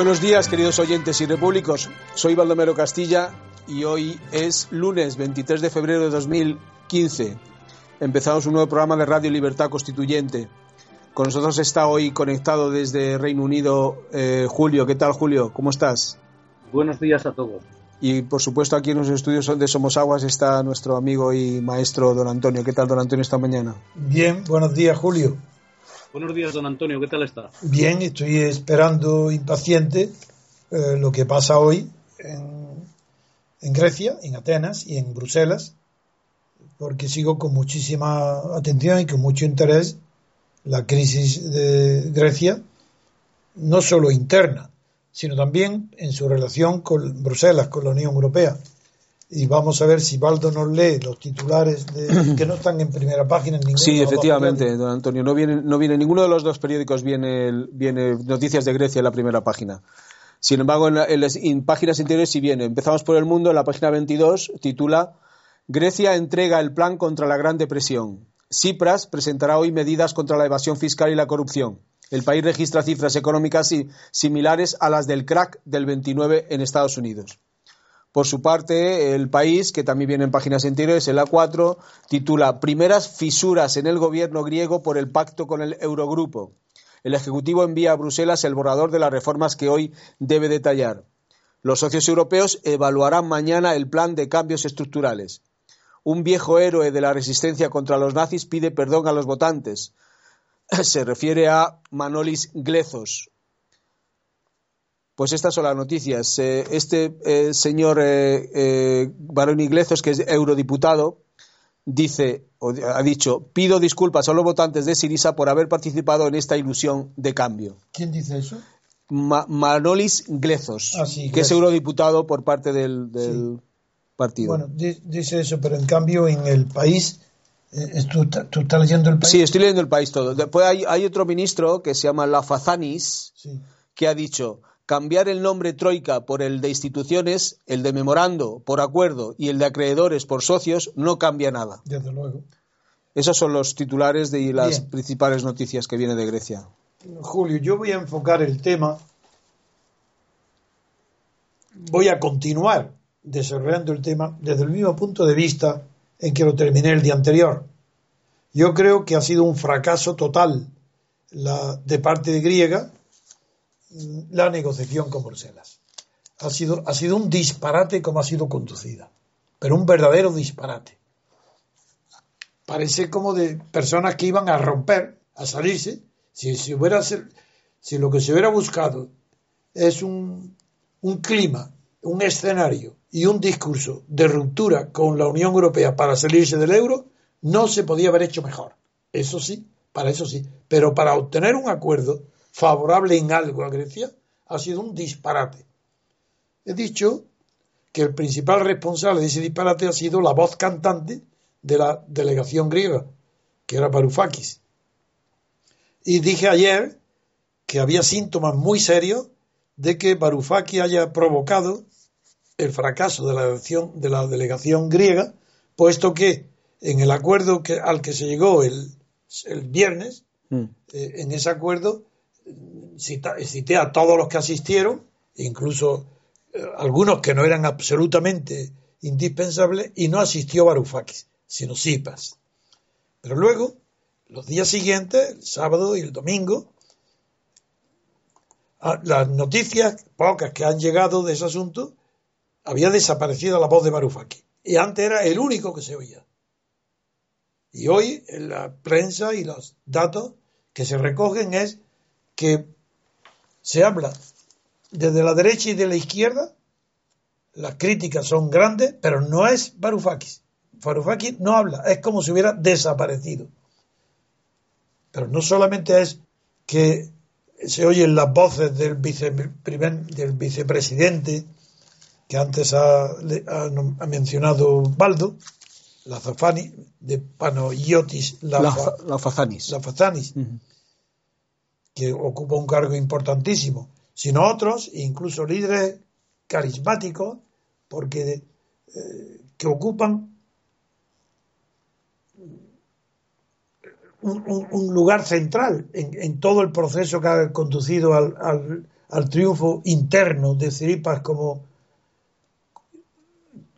Buenos días, queridos oyentes y repúblicos. Soy Baldomero Castilla y hoy es lunes 23 de febrero de 2015. Empezamos un nuevo programa de Radio Libertad Constituyente. Con nosotros está hoy conectado desde Reino Unido eh, Julio. ¿Qué tal, Julio? ¿Cómo estás? Buenos días a todos. Y por supuesto aquí en los estudios de Somos Aguas está nuestro amigo y maestro don Antonio. ¿Qué tal, don Antonio, esta mañana? Bien, buenos días, Julio. Buenos días, don Antonio, ¿qué tal está? Bien, estoy esperando impaciente eh, lo que pasa hoy en, en, Grecia, en Atenas y en Bruselas, porque sigo con muchísima atención y con mucho interés la crisis de Grecia, no solo interna, sino también en su relación con Bruselas, con la Unión Europea y vamos a ver si Baldo nos lee los titulares de, que no están en primera página en Sí, efectivamente, don Antonio. No viene, no viene ninguno de los dos periódicos, viene, viene Noticias de Grecia en la primera página. Sin embargo, en, en, páginas interiores sí viene. Empezamos por el mundo, en la página 22 titula Grecia entrega el plan contra la Gran Depresión. Cipras presentará hoy medidas contra la evasión fiscal y la corrupción. El país registra cifras económicas similares a las del crack del 29 en Estados Unidos. Por su parte, el país, que también viene en páginas anteriores, el A4, titula Primeras fisuras en el gobierno griego por el pacto con el Eurogrupo. El Ejecutivo envía a Bruselas el borrador de las reformas que hoy debe detallar. Los socios europeos evaluarán mañana el plan de cambios estructurales. Un viejo héroe de la resistencia contra los nazis pide perdón a los votantes. Se refiere a Manolis Glezos, pues estas son las noticias. Eh, este eh, señor eh, Barón Iglesias, que es eurodiputado, dice, o ha dicho, pido disculpas a los votantes de Sirisa por haber participado en esta ilusión de cambio. ¿Quién dice eso? Manolis Glezos, ah, que es eurodiputado por parte del, partido. Bueno, dice eso, pero en cambio en el país ¿Tú, estás leyendo el país? Sí, estoy leyendo el país todo. Después hay, hay otro ministro que se llama Lafazanis, sí. que ha dicho, cambiar el nombre Troika por el de instituciones, el de memorando por acuerdo y el de acreedores por socios no cambia nada. Desde luego. Esos son los titulares de las principales noticias que viene de Grecia. Julio, yo voy a enfocar el tema, voy a continuar desarrollando el tema desde el mismo punto de vista en que lo terminé el día anterior. Yo creo que ha sido un fracaso total la, de parte de griega la negociación con Bruselas. Ha sido, ha sido un disparate como ha sido conducida, pero un verdadero disparate. Parece como de personas que iban a romper, a salirse. Si, si, hubiera, si lo que se hubiera buscado es un, un clima, un escenario y un discurso de ruptura con la Unión Europea para salirse del euro, no se podía haber hecho mejor. Eso sí, para eso sí. Pero para obtener un acuerdo favorable en algo a Grecia ha sido un disparate. He dicho que el principal responsable de ese disparate ha sido la voz cantante de la delegación griega, que era Varoufakis. Y dije ayer que había síntomas muy serios de que Varoufakis haya provocado el fracaso de la, delegación, de la delegación griega, puesto que en el acuerdo que, al que se llegó el, el viernes, Mm. eh, en ese acuerdo cité a todos los que asistieron, incluso eh, algunos que no eran absolutamente indispensables, y no asistió Varoufakis, sino Sipas. Pero luego, los días siguientes, el sábado y el domingo, a- las noticias pocas que han llegado de ese asunto, había desaparecido la voz de Varoufakis. Y antes era el único que se oía. Y hoy en la prensa y los datos que se recogen es que se habla desde la derecha y de la izquierda, las críticas son grandes, pero no es Varoufakis. Varoufakis no habla, es como si hubiera desaparecido. Pero no solamente es que se oyen las voces del, viceprimer- del vicepresidente que antes ha, ha mencionado Baldo, la Zafani, de Panayotis La, la Fazanis. Ujú. Que ocupa un cargo importantísimo, sino otros, incluso líderes carismáticos, porque eh, que ocupan un, lugar central en, todo el proceso que ha conducido al triunfo interno de Ciripas como,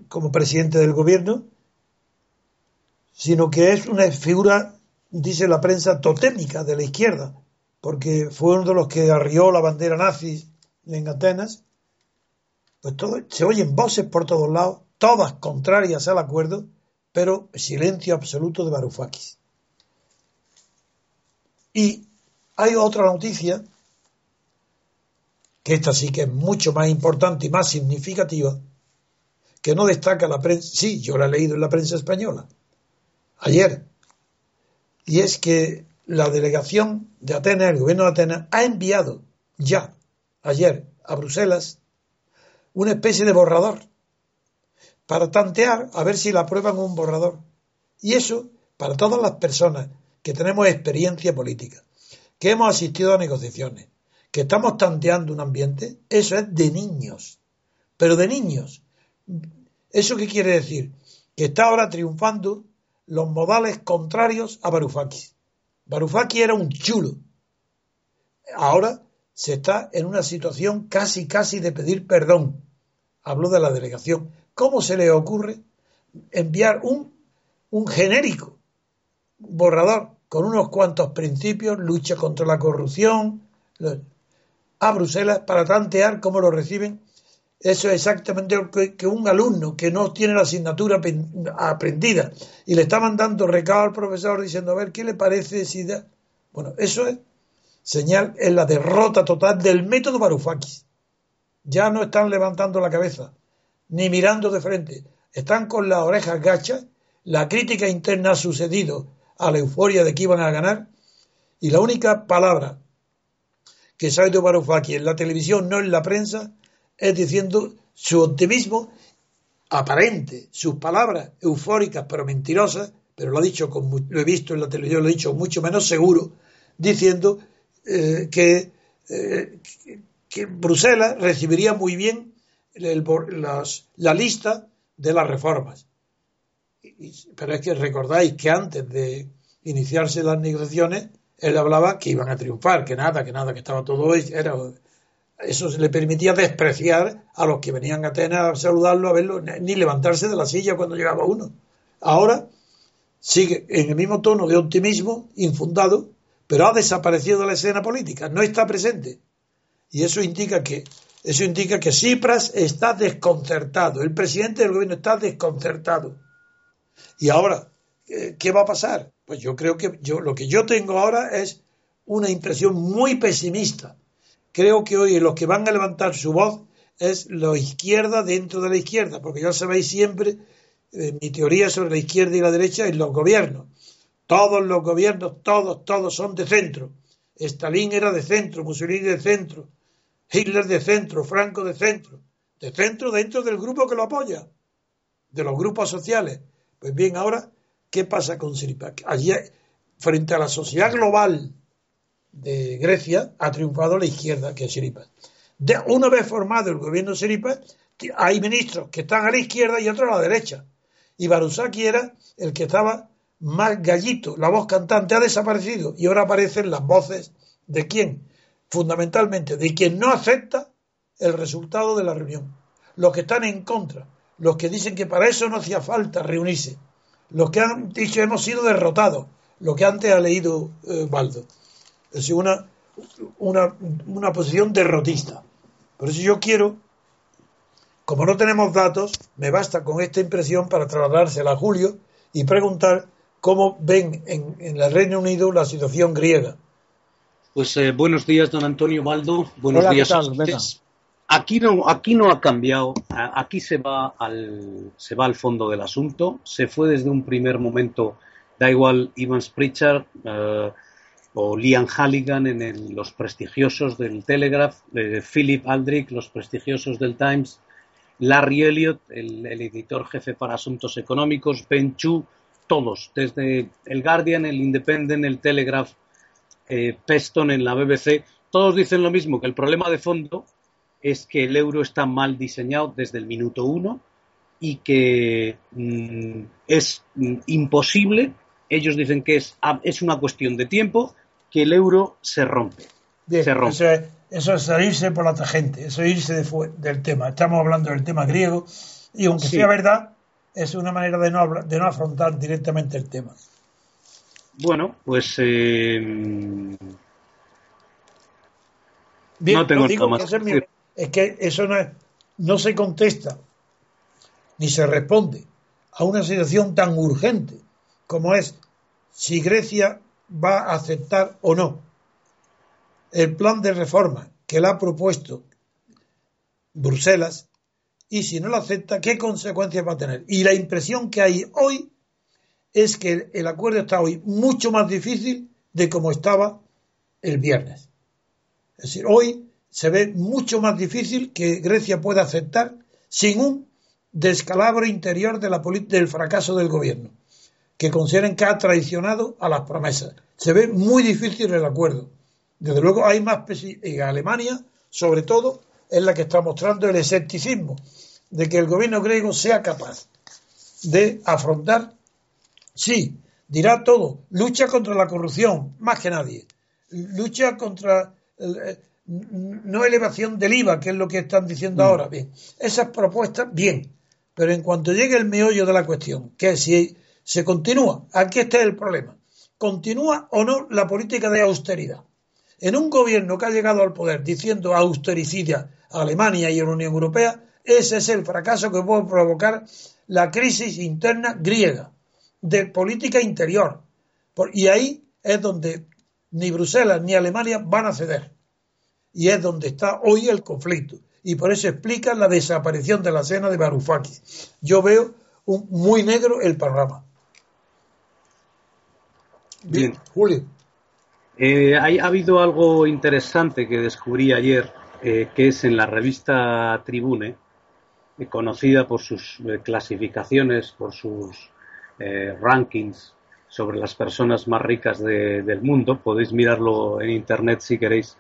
como presidente del gobierno, sino que es una figura, dice la prensa, totémica de la izquierda, porque fue uno de los que arrió la bandera nazi en Atenas. Pues todo, se oyen voces por todos lados, todas contrarias al acuerdo, pero silencio absoluto de Varoufakis. Y hay otra noticia, que esta sí que es mucho más importante y más significativa, que no destaca la prensa. Sí, yo la he leído en la prensa española, ayer. Y es que la delegación de Atenas, el gobierno de Atenas, ha enviado ya, ayer, a Bruselas, una especie de borrador para tantear a ver si la aprueban un borrador. Y eso, para todas las personas que tenemos experiencia política, que hemos asistido a negociaciones, que estamos tanteando un ambiente, eso es de niños. Pero de niños. ¿Eso qué quiere decir? Que está ahora triunfando los modales contrarios a Varoufakis. Varoufakis era un chulo. Ahora se está en una situación casi, casi de pedir perdón. Hablo de la delegación. ¿Cómo se le ocurre enviar un, un genérico borrador con unos cuantos principios, lucha contra la corrupción, a Bruselas para tantear cómo lo reciben? Eso es exactamente lo que, un alumno que no tiene la asignatura aprendida y le está mandando recado al profesor diciendo, a ver, ¿qué le parece si da? Bueno, eso es señal, es la derrota total del método Varoufakis. Ya no están levantando la cabeza, ni mirando de frente. Están con las orejas gachas. La crítica interna ha sucedido a la euforia de que iban a ganar. Y la única palabra que ha oído Varoufakis en la televisión, no en la prensa, es diciendo su optimismo aparente, sus palabras eufóricas pero mentirosas, pero lo ha dicho, con, lo he visto en la televisión, lo he dicho mucho menos seguro, diciendo eh, que, eh, que- Bruselas recibiría muy bien las- la lista de las reformas. Pero es que recordáis que antes de iniciarse las negociaciones, él hablaba que iban a triunfar, que nada, que nada, que estaba todo era eso le permitía despreciar a los que venían a Atenas a saludarlo, a verlo, ni levantarse de la silla cuando llegaba uno. Ahora sigue en el mismo tono de optimismo infundado, pero ha desaparecido de la escena política, no está presente. Y eso indica que eso indica que Cipras está desconcertado, el presidente del gobierno está desconcertado. Y ahora, eh, ¿qué va a pasar? Pues yo creo que yo lo que yo tengo ahora es una impresión muy pesimista creo que hoy los que van a levantar su voz es la izquierda dentro de la izquierda, porque ya sabéis siempre eh, mi teoría sobre la izquierda y la derecha en los gobiernos. Todos los gobiernos, todos, todos son de centro. Stalin era de centro, Mussolini de centro, Hitler de centro, Franco de centro, de centro dentro del grupo que lo apoya, de los grupos sociales. Pues bien, ahora, ¿qué pasa con Siripa? Allí, frente a la sociedad global de Grecia ha triunfado la izquierda, que es Siripas. De, una vez formado el gobierno Siripa, hay ministros que están a la izquierda y otros a la derecha. Y Barusaki era el que estaba más gallito, la voz cantante ha desaparecido. Y ahora aparecen las voces de quién, fundamentalmente de quien no acepta el resultado de la reunión, los que están en contra, los que dicen que para eso no hacía falta reunirse, los que han dicho hemos sido derrotados, lo que antes ha leído eh, Baldo. Es una, una, una posición derrotista. Por eso yo quiero, como no tenemos datos, me basta con esta impresión para trasladársela a Julio y preguntar cómo ven en, en el Reino Unido la situación griega. Pues eh, buenos días, don Antonio Baldo. Buenos días a ustedes. Aquí no, aquí no ha cambiado. Aquí se va al, se va al fondo del asunto. Se fue desde un primer momento da igual Ivan Pritchard eh, o Liam Halligan en los prestigiosos del Telegraph, Philip Aldrich, los prestigiosos del Times, Larry Elliott, el, editor jefe para asuntos económicos, Ben Chu, todos, desde el Guardian, el Independent, el Telegraph, eh, Peston en la BBC, todos dicen lo mismo, que el problema de fondo es que el euro está mal diseñado desde el minuto uno y que mm, es mm, imposible. Ellos dicen que es, ah, es una cuestión de tiempo que el euro se rompe. se rompe. Eso, es, salirse por la tangente, eso es irse del tema. Estamos hablando del tema griego y aunque sea verdad, es una manera de no, de no afrontar directamente el tema. Bueno, pues eh, no tengo nada más. es, es, que eso no, no se contesta ni se responde a una situación tan urgente como es si Grecia va a aceptar o no el plan de reforma que le ha propuesto Bruselas y si no lo acepta, ¿qué consecuencias va a tener? Y la impresión que hay hoy es que el acuerdo está hoy mucho más difícil de como estaba el viernes. Es decir, hoy se ve mucho más difícil que Grecia pueda aceptar sin un descalabro interior de la del fracaso del gobierno que consideren que ha traicionado a las promesas. Se ve muy difícil el acuerdo. Desde luego hay más en Alemania, sobre todo, es la que está mostrando el escepticismo de que el gobierno griego sea capaz de afrontar, sí, dirá todo, lucha contra la corrupción, más que nadie, lucha contra eh, no elevación del IVA, que es lo que están diciendo mm. ahora, bien, esas propuestas, bien, pero en cuanto llegue el meollo de la cuestión, que si se continúa. Aquí está el problema. ¿Continúa o no la política de austeridad? En un gobierno que ha llegado al poder diciendo austericidia a Alemania y a la Unión Europea, ese es el fracaso que puede provocar la crisis interna griega de política interior. Y ahí es donde ni Bruselas ni Alemania van a ceder. Y es donde está hoy el conflicto. Y por eso explica la desaparición de la cena de Varoufakis. Yo veo un, muy negro el panorama. Bien, Julio. Eh, ha habido algo interesante que descubrí ayer, eh, que es en la revista Tribune, eh, conocida por sus clasificaciones, por sus rankings sobre las personas más ricas del mundo. Podéis mirarlo en internet si queréis.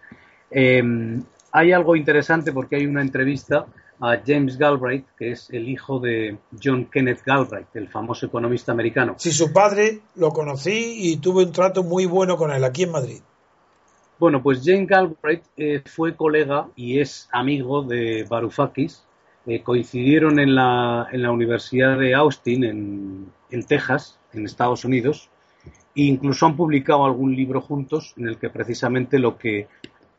hay algo interesante porque hay una entrevista a James Galbraith, que es el hijo de John Kenneth Galbraith, el famoso economista americano. Sí, su padre lo conocí y tuve un trato muy bueno con él aquí en Madrid. Bueno, pues James Galbraith eh, fue colega y es amigo de Varoufakis. Eh, coincidieron en la, en la, Universidad de Austin, en, en Texas, en Estados Unidos, e incluso han publicado algún libro juntos en el que precisamente lo que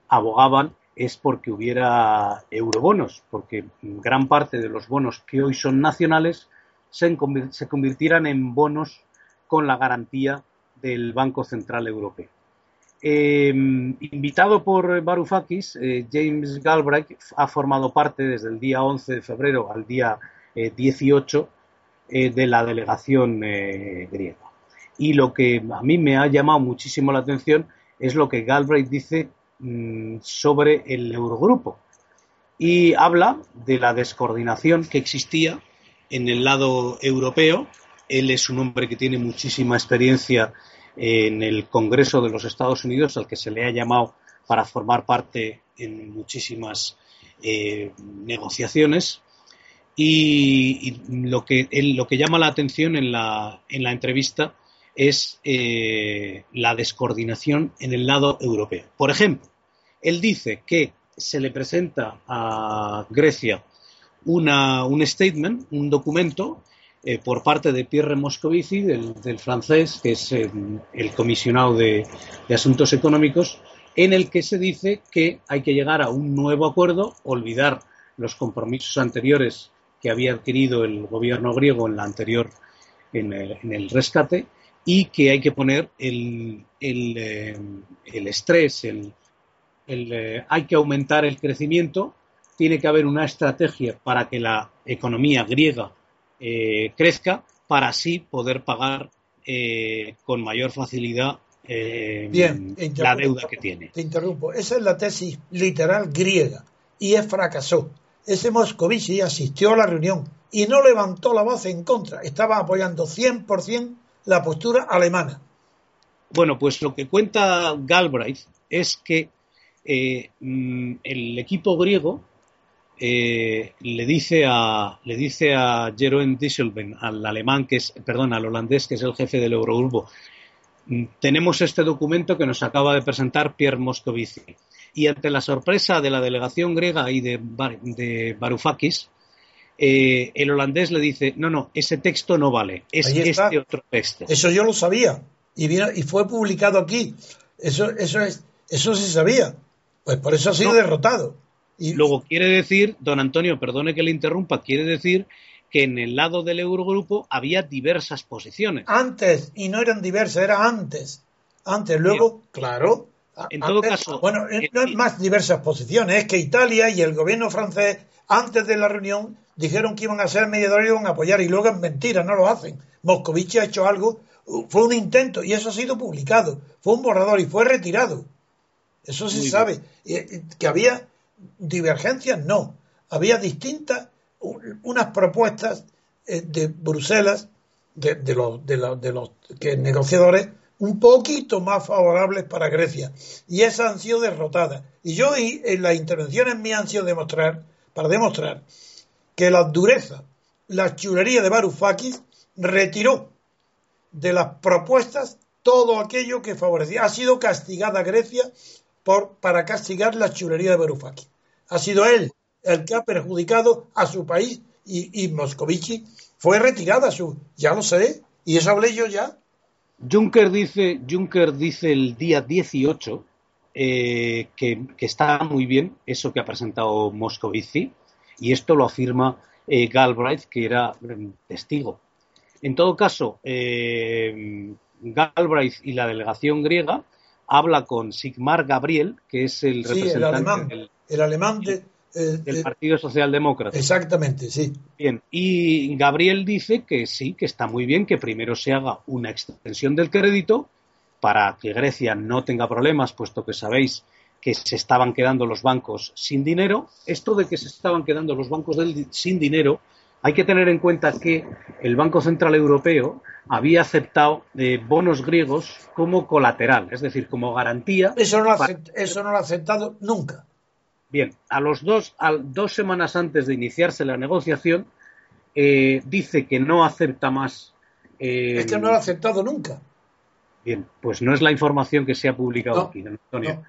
abogaban es porque hubiera eurobonos, porque gran parte de los bonos que hoy son nacionales se, convirtieran en bonos con la garantía del Banco Central Europeo. Em, invitado por Varoufakis, eh, James Galbraith ha formado parte desde el día 11 de febrero al día 18 eh, eh, de la delegación griega. Y lo que a mí me ha llamado muchísimo la atención es lo que Galbraith dice Mm, sobre el Eurogrupo y habla de la descoordinación que existía en el lado europeo. Él es un hombre que tiene muchísima experiencia en el Congreso de los Estados Unidos, al que se le ha llamado para formar parte en muchísimas negociaciones y, lo, que, lo que llama la atención en la, en la entrevista es la descoordinación en el lado europeo. Por ejemplo, él dice que se le presenta a Grecia una, un statement, un documento, eh, por parte de Pierre Moscovici, del, francés, que es eh, el comisionado de, Asuntos Económicos, en el que se dice que hay que llegar a un nuevo acuerdo, olvidar los compromisos anteriores que había adquirido el gobierno griego en la anterior, en el, rescate, y que hay que poner el, el, eh, el estrés, el, hay que aumentar el crecimiento tiene que haber una estrategia para que la economía griega eh, crezca para así poder pagar eh, con mayor facilidad eh, la deuda que tiene. Te interrumpo. Esa es la tesis literal griega y es fracasó. Ese Moscovici asistió a la reunión y no levantó la voz en contra. Estaba apoyando 100% la postura alemana. Bueno, pues lo que cuenta Galbraith es que mm, el equipo griego eh, le dice a le dice a Jeroen Dieselben, al alemán que es, perdón, al holandés que es el jefe del Eurogrupo, mm, tenemos este documento que nos acaba de presentar Pierre Moscovici. Y ante la sorpresa de la delegación griega y de, de Varoufakis, eh, el holandés le dice, no, no, ese texto no vale, es este otro texto. Eso yo lo sabía y, y fue publicado aquí. Eso, eso, es, eso se sabía. Pues por eso ha sido derrotado. Y luego quiere decir, don Antonio, perdone que le interrumpa, quiere decir que en el lado del Eurogrupo había diversas posiciones. Antes, y no eran diversas, era antes. Antes, luego, claro. En todo caso. Bueno, eh, no es más diversas posiciones, es que Italia y el gobierno francés, antes de la reunión, dijeron que iban a ser mediadores y iban a apoyar, y luego es mentira, no lo hacen. Moscovici ha hecho algo, fue un intento, y eso ha sido publicado, fue un borrador y fue retirado. Eso se sabe. Que había divergencias no. Había distintas, unas propuestas eh, de Bruselas, de, los, de, los, de los que negociadores, un poquito más favorables para Grecia. Y esas han sido derrotadas. Y yo en las intervenciones mías han sido demostrar, para demostrar que la dureza, la chulería de Varoufakis retiró de las propuestas todo aquello que favorecía. Ha sido castigada Grecia por, para castigar la chulería de Varoufakis ha sido él el que ha perjudicado a su país y, Moscovici fue retirada su, ya lo sé, y eso hablé yo ya. Juncker dice, Juncker dice el día 18 eh, que, está muy bien eso que ha presentado Moscovici y esto lo afirma eh, Galbraith, que era mm, testigo. En todo caso, eh, Galbraith y la delegación griega habla con Sigmar Gabriel, que es el representante del, el alemán del Partido Socialdemócrata. Exactamente, sí. Bien, y Gabriel dice que sí, que está muy bien que primero se haga una extensión del crédito para que Grecia no tenga problemas, puesto que sabéis que se estaban quedando los bancos sin dinero. Esto de que se estaban quedando los bancos sin dinero, hay que tener en cuenta que el Banco Central Europeo había aceptado eh, bonos griegos como colateral, es decir, como garantía. Eso no eso no lo ha aceptado nunca. Bien, a los dos, dos semanas antes de iniciarse la negociación, eh, dice que no acepta más. Eh, es que no lo ha aceptado nunca. Bien, pues no es la información que se ha publicado aquí, Antonio.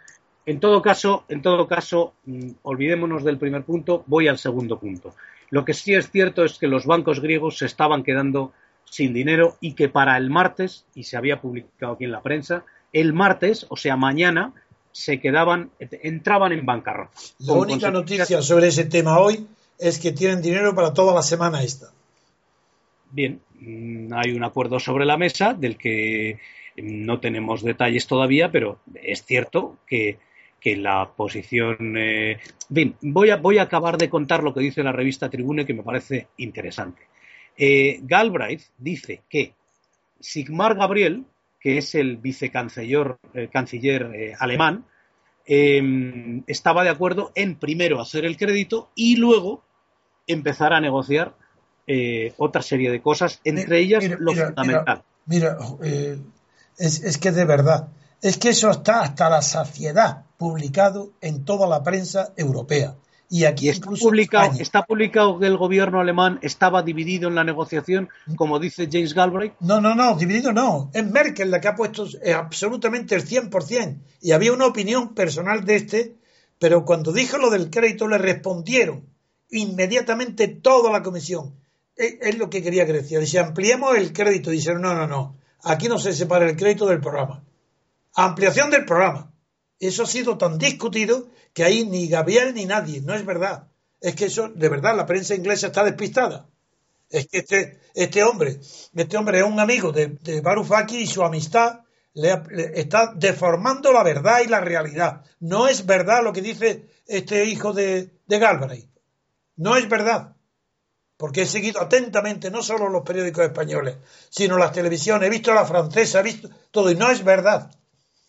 En todo caso, en todo caso, mm, olvidémonos del primer punto, voy al segundo punto. Lo que sí es cierto es que los bancos griegos se estaban quedando sin dinero y que para el martes, y se había publicado aquí en la prensa, el martes, o sea, mañana, se quedaban, entraban en bancarrota. La única noticia sobre ese tema hoy es que tienen dinero para toda la semana esta. Bien, mm, hay un acuerdo sobre la mesa del que no tenemos detalles todavía, pero es cierto que, la posición. Eh, bien, voy a, voy a acabar de contar lo que dice la revista Tribune, que me parece interesante. Eh, Galbraith dice que Sigmar Gabriel, que es el vicecanciller eh, canciller, eh, alemán, em, estaba de acuerdo en primero hacer el crédito y luego empezar a negociar eh, otra serie de cosas, entre ellas lo fundamental. Mira, es, es, que de verdad, es que eso está hasta la saciedad publicado en toda la prensa europea. Y aquí Y está publicado, está publicado que el gobierno alemán estaba dividido en la negociación, como dice James Galbraith. No, no, no, dividido no. Es Merkel la que ha puesto eh, absolutamente el 100%. Y había una opinión personal de este, pero cuando dijo lo del crédito le respondieron inmediatamente toda la comisión. Es, es lo que quería Grecia. Dice, ampliemos el crédito. Dijeron, no, no, no. Aquí no se separa el crédito del programa. Ampliación del programa. Eso ha sido tan discutido que ahí ni Gabriel ni nadie. No es verdad. Es que eso, de verdad, la prensa inglesa está despistada. Es que este, este hombre, este hombre es un amigo de, de y su amistad le, le está deformando la verdad y la realidad. No es verdad lo que dice este hijo de, de Galbraith. No es verdad. Porque he seguido atentamente no solo los periódicos españoles, sino las televisiones, he visto la francesa, he visto todo, y no es verdad.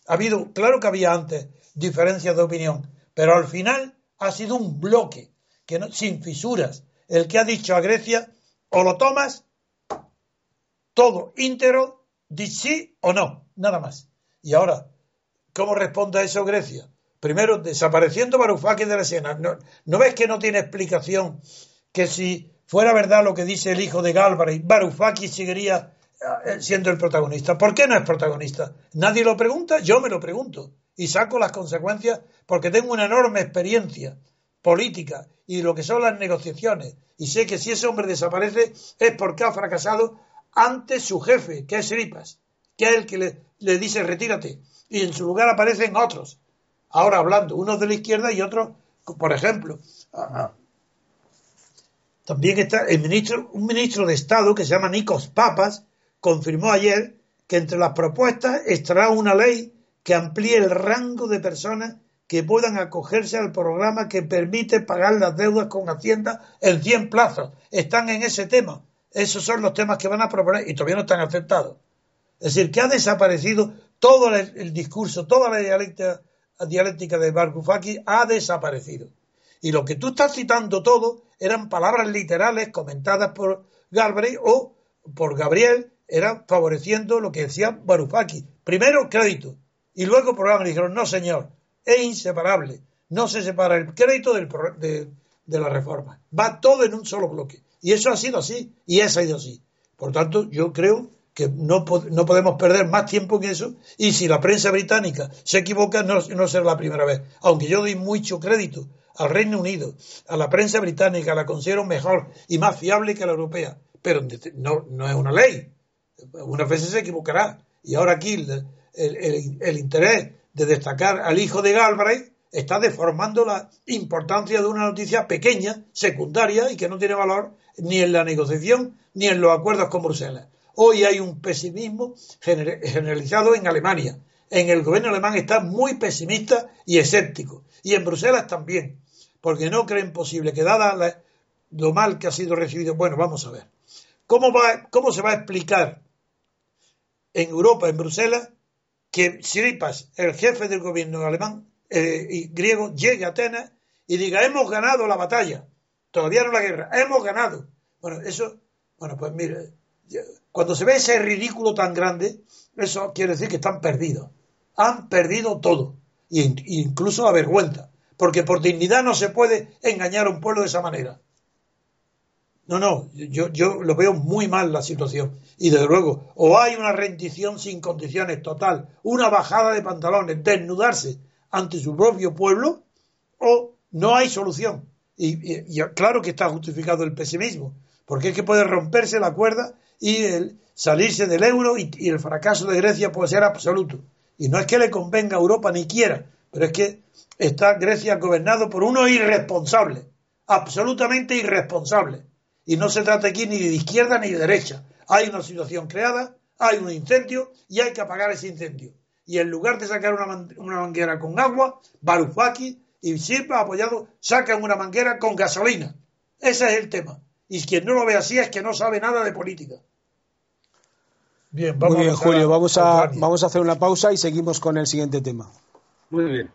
Ha habido, claro que había antes diferencias de opinión, pero al final ha sido un bloque que no, sin fisuras, el que ha dicho a Grecia o lo tomas todo íntegro, di sí o no, nada más. Y ahora, ¿cómo responde a eso Grecia? Primero, desapareciendo Varoufakis de la escena. ¿No, ¿No ves que no tiene explicación que si fuera verdad lo que dice el hijo de Galbraith, Varoufakis seguiría siendo el protagonista? ¿Por qué no es protagonista? Nadie lo pregunta, yo me lo pregunto. Y saco las consecuencias porque tengo una enorme experiencia política y lo que son las negociaciones. Y sé que si ese hombre desaparece es porque ha fracasado ante su jefe, que es Ripas, que es el que le, le dice retírate. Y en su lugar aparecen otros. Ahora hablando, unos de la izquierda y otros, por ejemplo. También está el ministro, un ministro de Estado que se llama Nikos Papas, confirmó ayer que entre las propuestas estará una ley que amplíe el rango de personas que puedan acogerse al programa que permite pagar las deudas con Hacienda en 100 plazos. Están en ese tema. Esos son los temas que van a proponer y todavía no están aceptados. Es decir, que ha desaparecido todo el, discurso, toda la dialéctica, dialéctica de Varoufakis ha desaparecido. Y lo que tú estás citando todo eran palabras literales comentadas por Galbraith o por Gabriel, eran favoreciendo lo que decía Varoufakis. Primero crédito y luego programa. Dijeron, no señor, es inseparable. No se separa el crédito del, de, de la reforma. Va todo en un solo bloque. Y eso ha sido así y eso ha ido así. Por tanto, yo creo que no, no podemos perder más tiempo en eso y si la prensa británica se equivoca no, no será la primera vez. Aunque yo doy mucho crédito al Reino Unido, a la prensa británica, la considero mejor y más fiable que la europea, pero no, no es una ley. Unas veces se equivocará. Y ahora aquí el, el- interés de destacar al hijo de Galbraith está deformando la importancia de una noticia pequeña, secundaria y que no tiene valor ni en la negociación ni en los acuerdos con Bruselas. Hoy hay un pesimismo gener- generalizado en Alemania. En el gobierno alemán está muy pesimista y escéptico. Y en Bruselas también. Porque no creen posible que dada la- lo mal que ha sido recibido. Bueno, vamos a ver. ¿Cómo, va, ¿Cómo se va a explicar en Europa, en Bruselas, que Siripas, el jefe del gobierno alemán eh, y griego, llegue a Atenas y diga, hemos ganado la batalla, todavía no la guerra, hemos ganado. Bueno, eso, bueno, pues mire, cuando se ve ese ridículo tan grande, eso quiere decir que están perdidos. Han perdido todo, in- incluso la vergüenza, porque por dignidad no se puede engañar a un pueblo de esa manera. No, no, yo, yo lo veo muy mal la situación. Y desde luego, o hay una rendición sin condiciones total, una bajada de pantalones, desnudarse ante su propio pueblo, o no hay solución. Y, claro que está justificado el pesimismo, porque es que puede romperse la cuerda y el salirse del euro y, y el fracaso de Grecia puede ser absoluto. Y no es que le convenga a Europa ni quiera, pero es que está Grecia gobernado por unos irresponsables, absolutamente irresponsables. Y no se trata aquí ni de izquierda ni de derecha. Hay una situación creada, hay un incendio y hay que apagar ese incendio. Y en lugar de sacar una, man- una manguera con agua, Varoufakis y Silva apoyado sacan una manguera con gasolina. Ese es el tema. Y quien no lo ve así es que no sabe nada de política. Bien, Muy bien, Julio, vamos a, vamos a hacer una pausa y seguimos con el siguiente tema. Muy bien.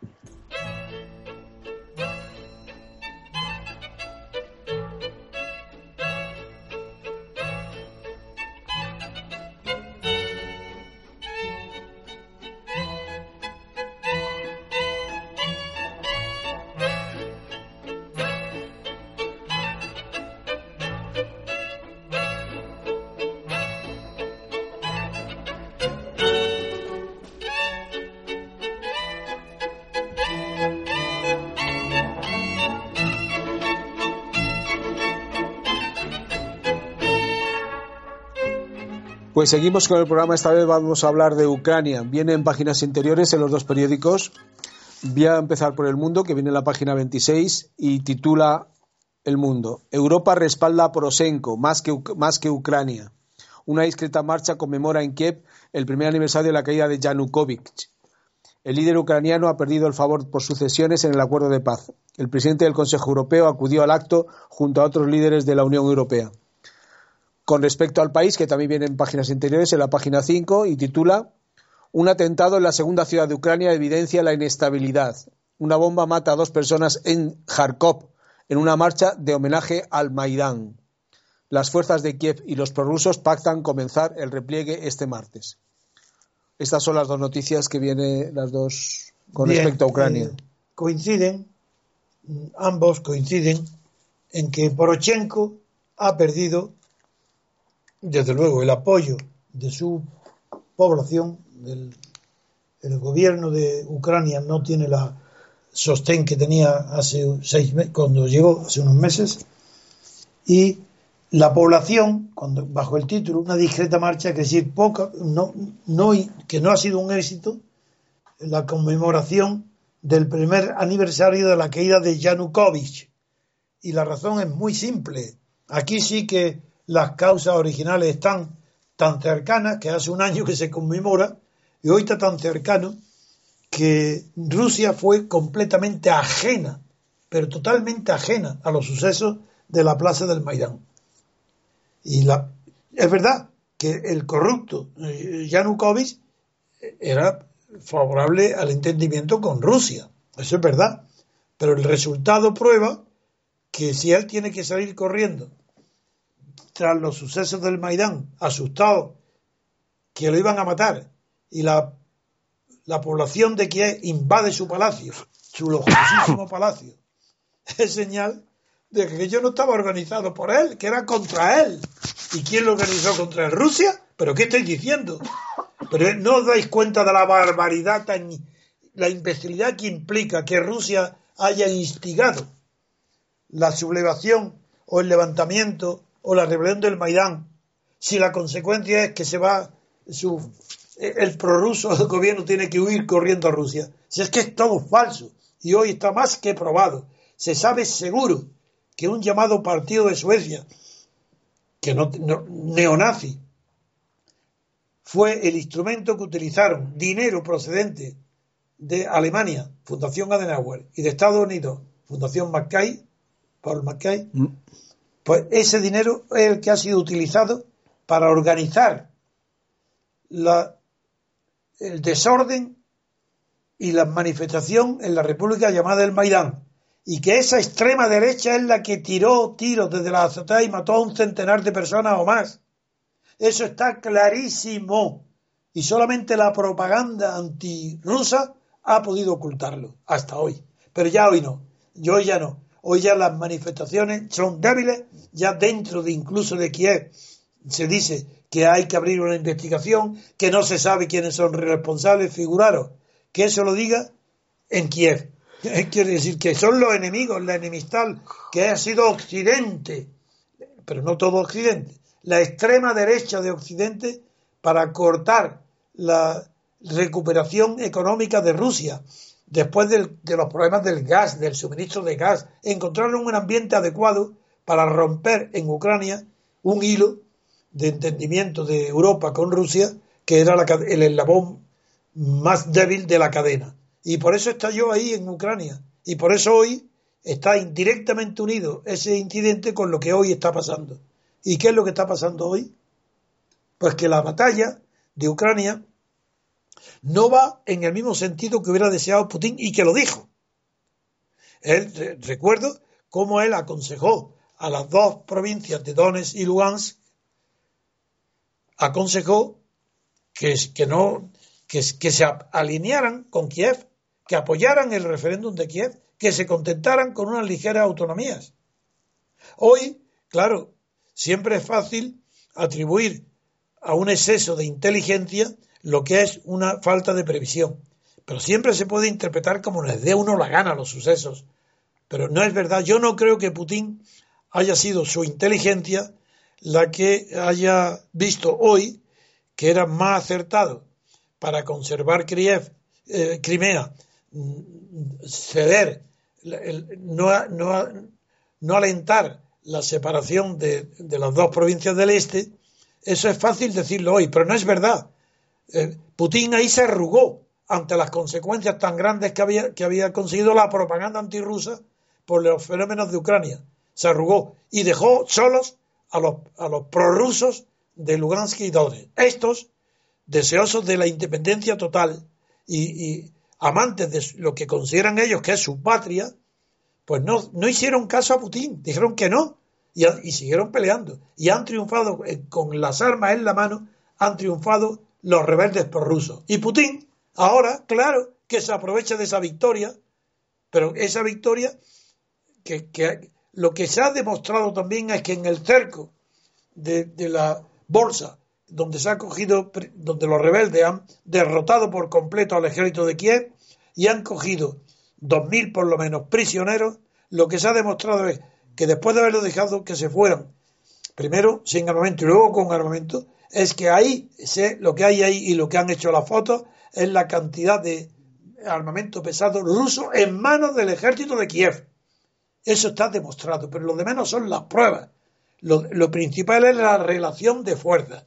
Pues seguimos con el programa, esta vez vamos a hablar de Ucrania. Viene en páginas interiores en los dos periódicos. Voy a empezar por El Mundo, que viene en la página 26 y titula El Mundo. Europa respalda a Poroshenko más que, más que Ucrania. Una discreta marcha conmemora en Kiev el primer aniversario de la caída de Yanukovych. El líder ucraniano ha perdido el favor por sucesiones en el acuerdo de paz. El presidente del Consejo Europeo acudió al acto junto a otros líderes de la Unión Europea. Con respecto al país, que también viene en páginas interiores, en la página 5, y titula Un atentado en la segunda ciudad de Ucrania evidencia la inestabilidad. Una bomba mata a dos personas en Kharkov en una marcha de homenaje al Maidán. Las fuerzas de Kiev y los prorrusos pactan comenzar el repliegue este martes. Estas son las dos noticias que vienen las dos con Bien, respecto a Ucrania. eh, coinciden, mm, ambos coinciden en que Poroshenko ha perdido, desde luego, el apoyo de su población, del el gobierno de Ucrania no tiene la sostén que tenía hace seis meses, cuando llegó hace unos meses, y la población, bajo el título, una discreta marcha, que decir, poca, no, no, que no ha sido un éxito, la conmemoración del primer aniversario de la caída de Yanukovych. Y la razón es muy simple. Aquí sí que las causas originales están tan cercanas que hace un año que se conmemora y hoy está tan cercano que Rusia fue completamente ajena, pero totalmente ajena a los sucesos de la plaza del Maidán. Y la, es verdad que el corrupto eh, Yanukovych era favorable al entendimiento con Rusia, eso es verdad, pero el resultado prueba que si él tiene que salir corriendo tras los sucesos del Maidán, asustado que lo iban a matar, y la, la población de Kiev invade su palacio, su lujosísimo palacio, es señal de que yo no estaba organizado por él, que era contra él. ¿Y quién lo organizó contra él? ¿Rusia? ¿Pero qué estáis diciendo? Pero no os dais cuenta de la barbaridad, tan, la imbecilidad que implica que Rusia haya instigado la sublevación o el levantamiento o la rebelión del Maidán, si la consecuencia es que se va el prorruso del gobierno tiene que huir corriendo a Rusia. Si es que es todo falso y hoy está más que probado. Se sabe seguro que un llamado partido de Suecia, que no, no neonazi, fue el instrumento que utilizaron dinero procedente de Alemania, Fundación Adenauer, y de Estados Unidos, Fundación Mackay, Paul Mackay, Mm. Pues ese dinero es el que ha sido utilizado para organizar el desorden y la manifestación en la República llamada el Maidán. Y que esa extrema derecha es la que tiró tiros desde la azotea y mató a un centenar de personas o más. Eso está clarísimo. Y solamente la propaganda antirrusa ha podido ocultarlo hasta hoy. Pero ya hoy no. Yo ya no. Hoy ya las manifestaciones son débiles. Ya dentro de incluso de Kiev se dice que hay que abrir una investigación, que no se sabe quiénes son responsables. Figuraros que eso lo diga en Kiev. Quiere decir que son los enemigos, la enemistad que ha sido Occidente, pero no todo Occidente, la extrema derecha de Occidente para cortar la recuperación económica de Rusia después del, de los problemas del gas, del suministro de gas, encontraron un ambiente adecuado para romper en Ucrania un hilo de entendimiento de Europa con Rusia que era la, el eslabón más débil de la cadena. Y por eso estalló ahí en Ucrania. Y por eso hoy está indirectamente unido ese incidente con lo que hoy está pasando. ¿Y qué es lo que está pasando hoy? Pues que la batalla de Ucrania no va en el mismo sentido que hubiera deseado Putin y que lo dijo. Él, recuerdo cómo él aconsejó a las dos provincias de Donetsk y Lugansk, aconsejó que, que no que, que, se alinearan con Kiev, que apoyaran el referéndum de Kiev, que se contentaran con unas ligeras autonomías. Hoy, claro, siempre es fácil atribuir a un exceso de inteligencia lo que es una falta de previsión. Pero siempre se puede interpretar como les dé uno la gana los sucesos. Pero no es verdad. Yo no creo que Putin haya sido su inteligencia la que haya visto hoy que era más acertado para conservar eh, Crimea, mm, ceder, no, no, alentar la separación de, las dos provincias del este, eso es fácil decirlo hoy, pero no es verdad. Eh, Putin ahí se arrugó ante las consecuencias tan grandes que había, que había conseguido la propaganda antirrusa por los fenómenos de Ucrania. Se arrugó y dejó solos a los, a los prorrusos de Lugansk y Donetsk. Estos, deseosos de la independencia total y, amantes de lo que consideran ellos que es su patria, pues no, no hicieron caso a Putin, dijeron que no y, siguieron peleando. Y han triunfado eh, con las armas en la mano, han triunfado los rebeldes prorrusos. Y Putin, ahora, claro, que se aprovecha de esa victoria, pero esa victoria que, que lo que se ha demostrado también es que en el cerco de, la bolsa, donde se ha cogido, donde los rebeldes han derrotado por completo al ejército de Kiev y han cogido dos mil por lo menos prisioneros, lo que se ha demostrado es que después de haberlo dejado que se fueran, primero sin armamento y luego con armamento, es que ahí, sé, lo que hay ahí y lo que han hecho las fotos es la cantidad de armamento pesado ruso en manos del ejército de Kiev. Eso está demostrado, pero lo de menos son las pruebas. Lo, principal es la relación de fuerza,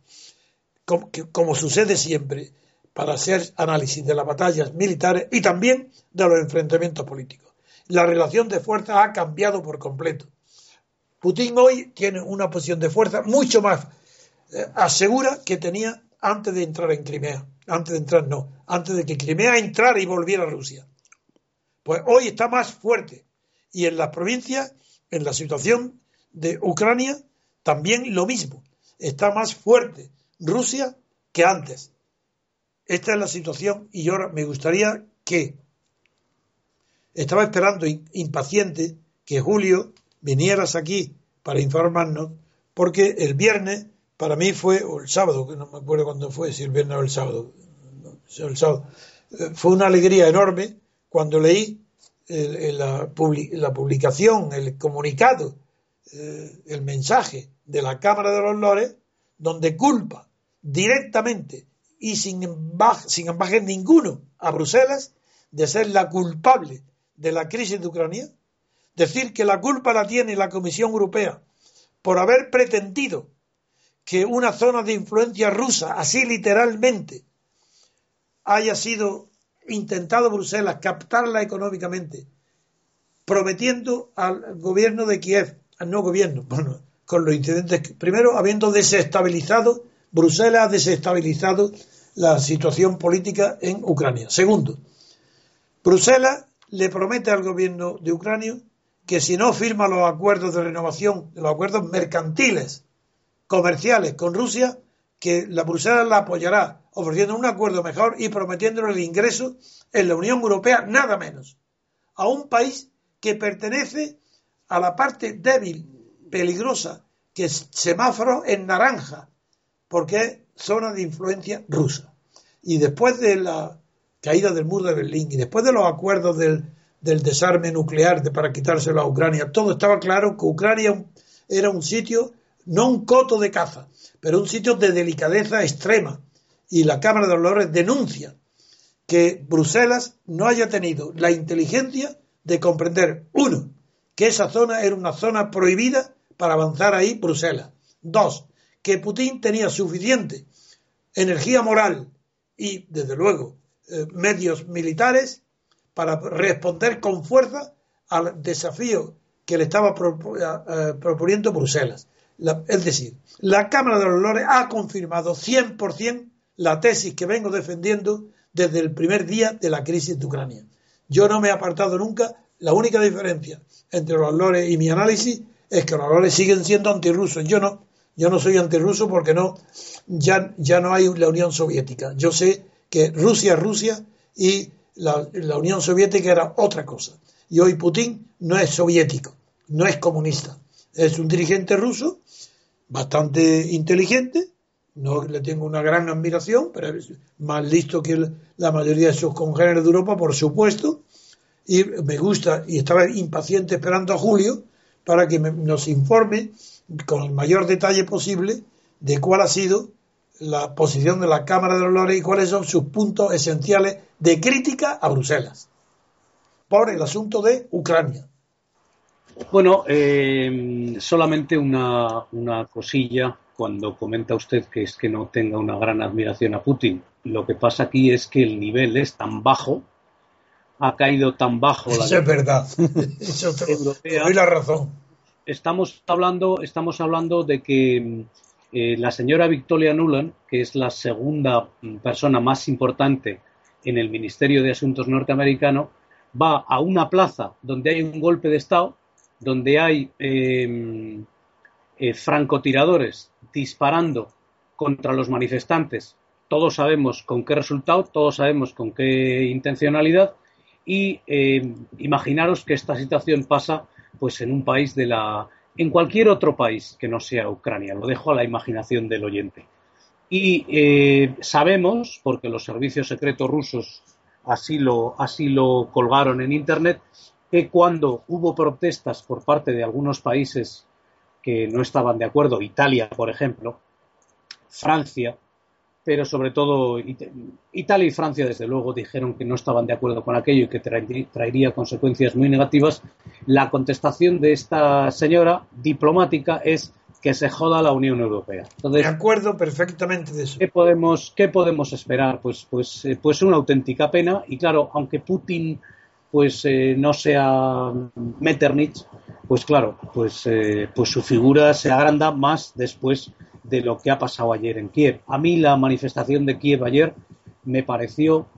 como, como sucede siempre para hacer análisis de las batallas militares y también de los enfrentamientos políticos. La relación de fuerza ha cambiado por completo. Putin hoy tiene una posición de fuerza mucho más asegura que tenía antes de entrar en Crimea. Antes de entrar, no. Antes de que Crimea entrara y volviera a Rusia. Pues hoy está más fuerte. Y en las provincias, en la situación de Ucrania, también lo mismo. Está más fuerte Rusia que antes. Esta es la situación y ahora me gustaría que estaba esperando impaciente que Julio vinieras aquí para informarnos, porque el viernes para mí fue, o el sábado, que no me acuerdo cuándo fue, si el viernes o el sábado, eh, fue una alegría enorme cuando leí la, publicación, el comunicado, eh, el mensaje de la Cámara de los Lores, donde culpa directamente y sin embaje, sin ninguno a Bruselas de ser la culpable de la crisis de Ucrania, decir que la culpa la tiene la Comisión Europea por haber pretendido que una zona de influencia rusa, así literalmente, haya sido intentado Bruselas captarla económicamente, prometiendo al gobierno de Kiev, al no gobierno, bueno, con los incidentes, primero habiendo desestabilizado, Bruselas ha desestabilizado la situación política en Ucrania. Segundo, Bruselas le promete al gobierno de Ucrania que si no firma los acuerdos de renovación, los acuerdos mercantiles comerciales con Rusia, que la Bruselas la apoyará, ofreciendo un acuerdo mejor y prometiéndole el ingreso en la Unión Europea, nada menos, a un país que pertenece a la parte débil, peligrosa, que es semáforo en naranja, porque es zona de influencia rusa. Y después de la caída del muro de Berlín y después de los acuerdos del, del desarme nuclear de, para quitárselo a Ucrania, todo estaba claro que Ucrania era un sitio no un coto de caza, pero un sitio de delicadeza extrema. Y la Cámara de Lores denuncia que Bruselas no haya tenido la inteligencia de comprender, uno, que esa zona era una zona prohibida para avanzar ahí Bruselas. Dos, que Putin tenía suficiente energía moral y, desde luego, eh, medios militares para responder con fuerza al desafío que le estaba eh, proponiendo Bruselas es decir, la Cámara de los Lores ha confirmado 100% la tesis que vengo defendiendo desde el primer día de la crisis de Ucrania. Yo no me he apartado nunca. La única diferencia entre los Lores y mi análisis es que los Lores siguen siendo antirrusos. Yo no. Yo no soy antirruso porque no, ya, ya no hay la Unión Soviética. Yo sé que Rusia es Rusia y la, la Unión Soviética era otra cosa. Y hoy Putin no es soviético, no es comunista. Es un dirigente ruso bastante inteligente, no le tengo una gran admiración, pero es más listo que la mayoría de sus congéneres de Europa, por supuesto, y me gusta, y estaba impaciente esperando a Julio para que nos informe con el mayor detalle posible de cuál ha sido la posición de la Cámara de los Lores y cuáles son sus puntos esenciales de crítica a Bruselas por el asunto de Ucrania. Bueno, eh, solamente una, una cosilla cuando comenta usted que es que no tenga una gran admiración a Putin. Lo que pasa aquí es que el nivel es tan bajo, ha caído tan bajo. La Eso es verdad. Eso te, la razón. Estamos hablando, estamos hablando de que eh, la señora Victoria Nuland, que es la segunda persona más importante en el Ministerio de Asuntos norteamericano, va a una plaza donde hay un golpe de Estado, donde hay eh, eh, francotiradores disparando contra los manifestantes. Todos sabemos con qué resultado, todos sabemos con qué intencionalidad y eh, imaginaros que esta situación pasa pues en un país de la en cualquier otro país que no sea Ucrania. Lo dejo a la imaginación del oyente. Y eh, sabemos, porque los servicios secretos rusos así lo, así lo colgaron en Internet, que cuando hubo protestas por parte de algunos países que no estaban de acuerdo, Italia, por ejemplo, Francia, pero sobre todo Italia y Francia, desde luego, dijeron que no estaban de acuerdo con aquello y que traería consecuencias muy negativas. La contestación de esta señora diplomática es que se joda la Unión Europea. de acuerdo perfectamente de eso. ¿Qué podemos, qué podemos esperar? Pues, pues, eh, pues una auténtica pena. Y claro, aunque Putin pues eh, no sea Metternich, pues claro, pues, eh, pues su figura se agranda más después de lo que ha pasado ayer en Kiev. A mí la manifestación de Kiev ayer me pareció,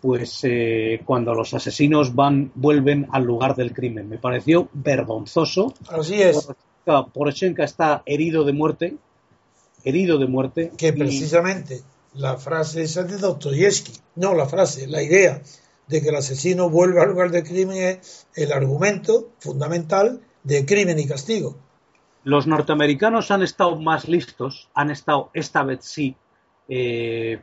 pues eh, cuando los asesinos van, vuelven al lugar del crimen, me pareció vergonzoso. Así es. Poroshenko está herido de muerte, herido de muerte. Que precisamente la frase esa de Dostoyevsky, no la frase, la idea de que el asesino vuelve al lugar del crimen es el argumento fundamental de crimen y castigo. Los norteamericanos han estado más listos, han estado esta vez sí eh,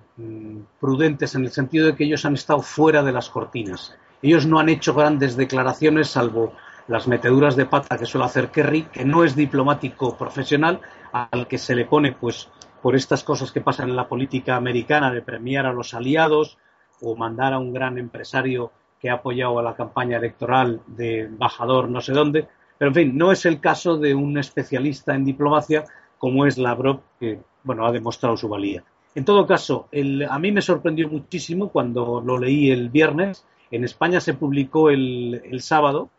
prudentes en el sentido de que ellos han estado fuera de las cortinas. Ellos no han hecho grandes declaraciones salvo las meteduras de pata que suele hacer Kerry, que no es diplomático profesional, al que se le pone pues por estas cosas que pasan en la política americana de premiar a los aliados, o mandar a un gran empresario que ha apoyado a la campaña electoral de embajador no sé dónde. Pero, en fin, no es el caso de un especialista en diplomacia como es Lavrov, que, bueno, ha demostrado su valía. En todo caso, a mí me sorprendió muchísimo cuando lo leí el viernes. En España se publicó el, sábado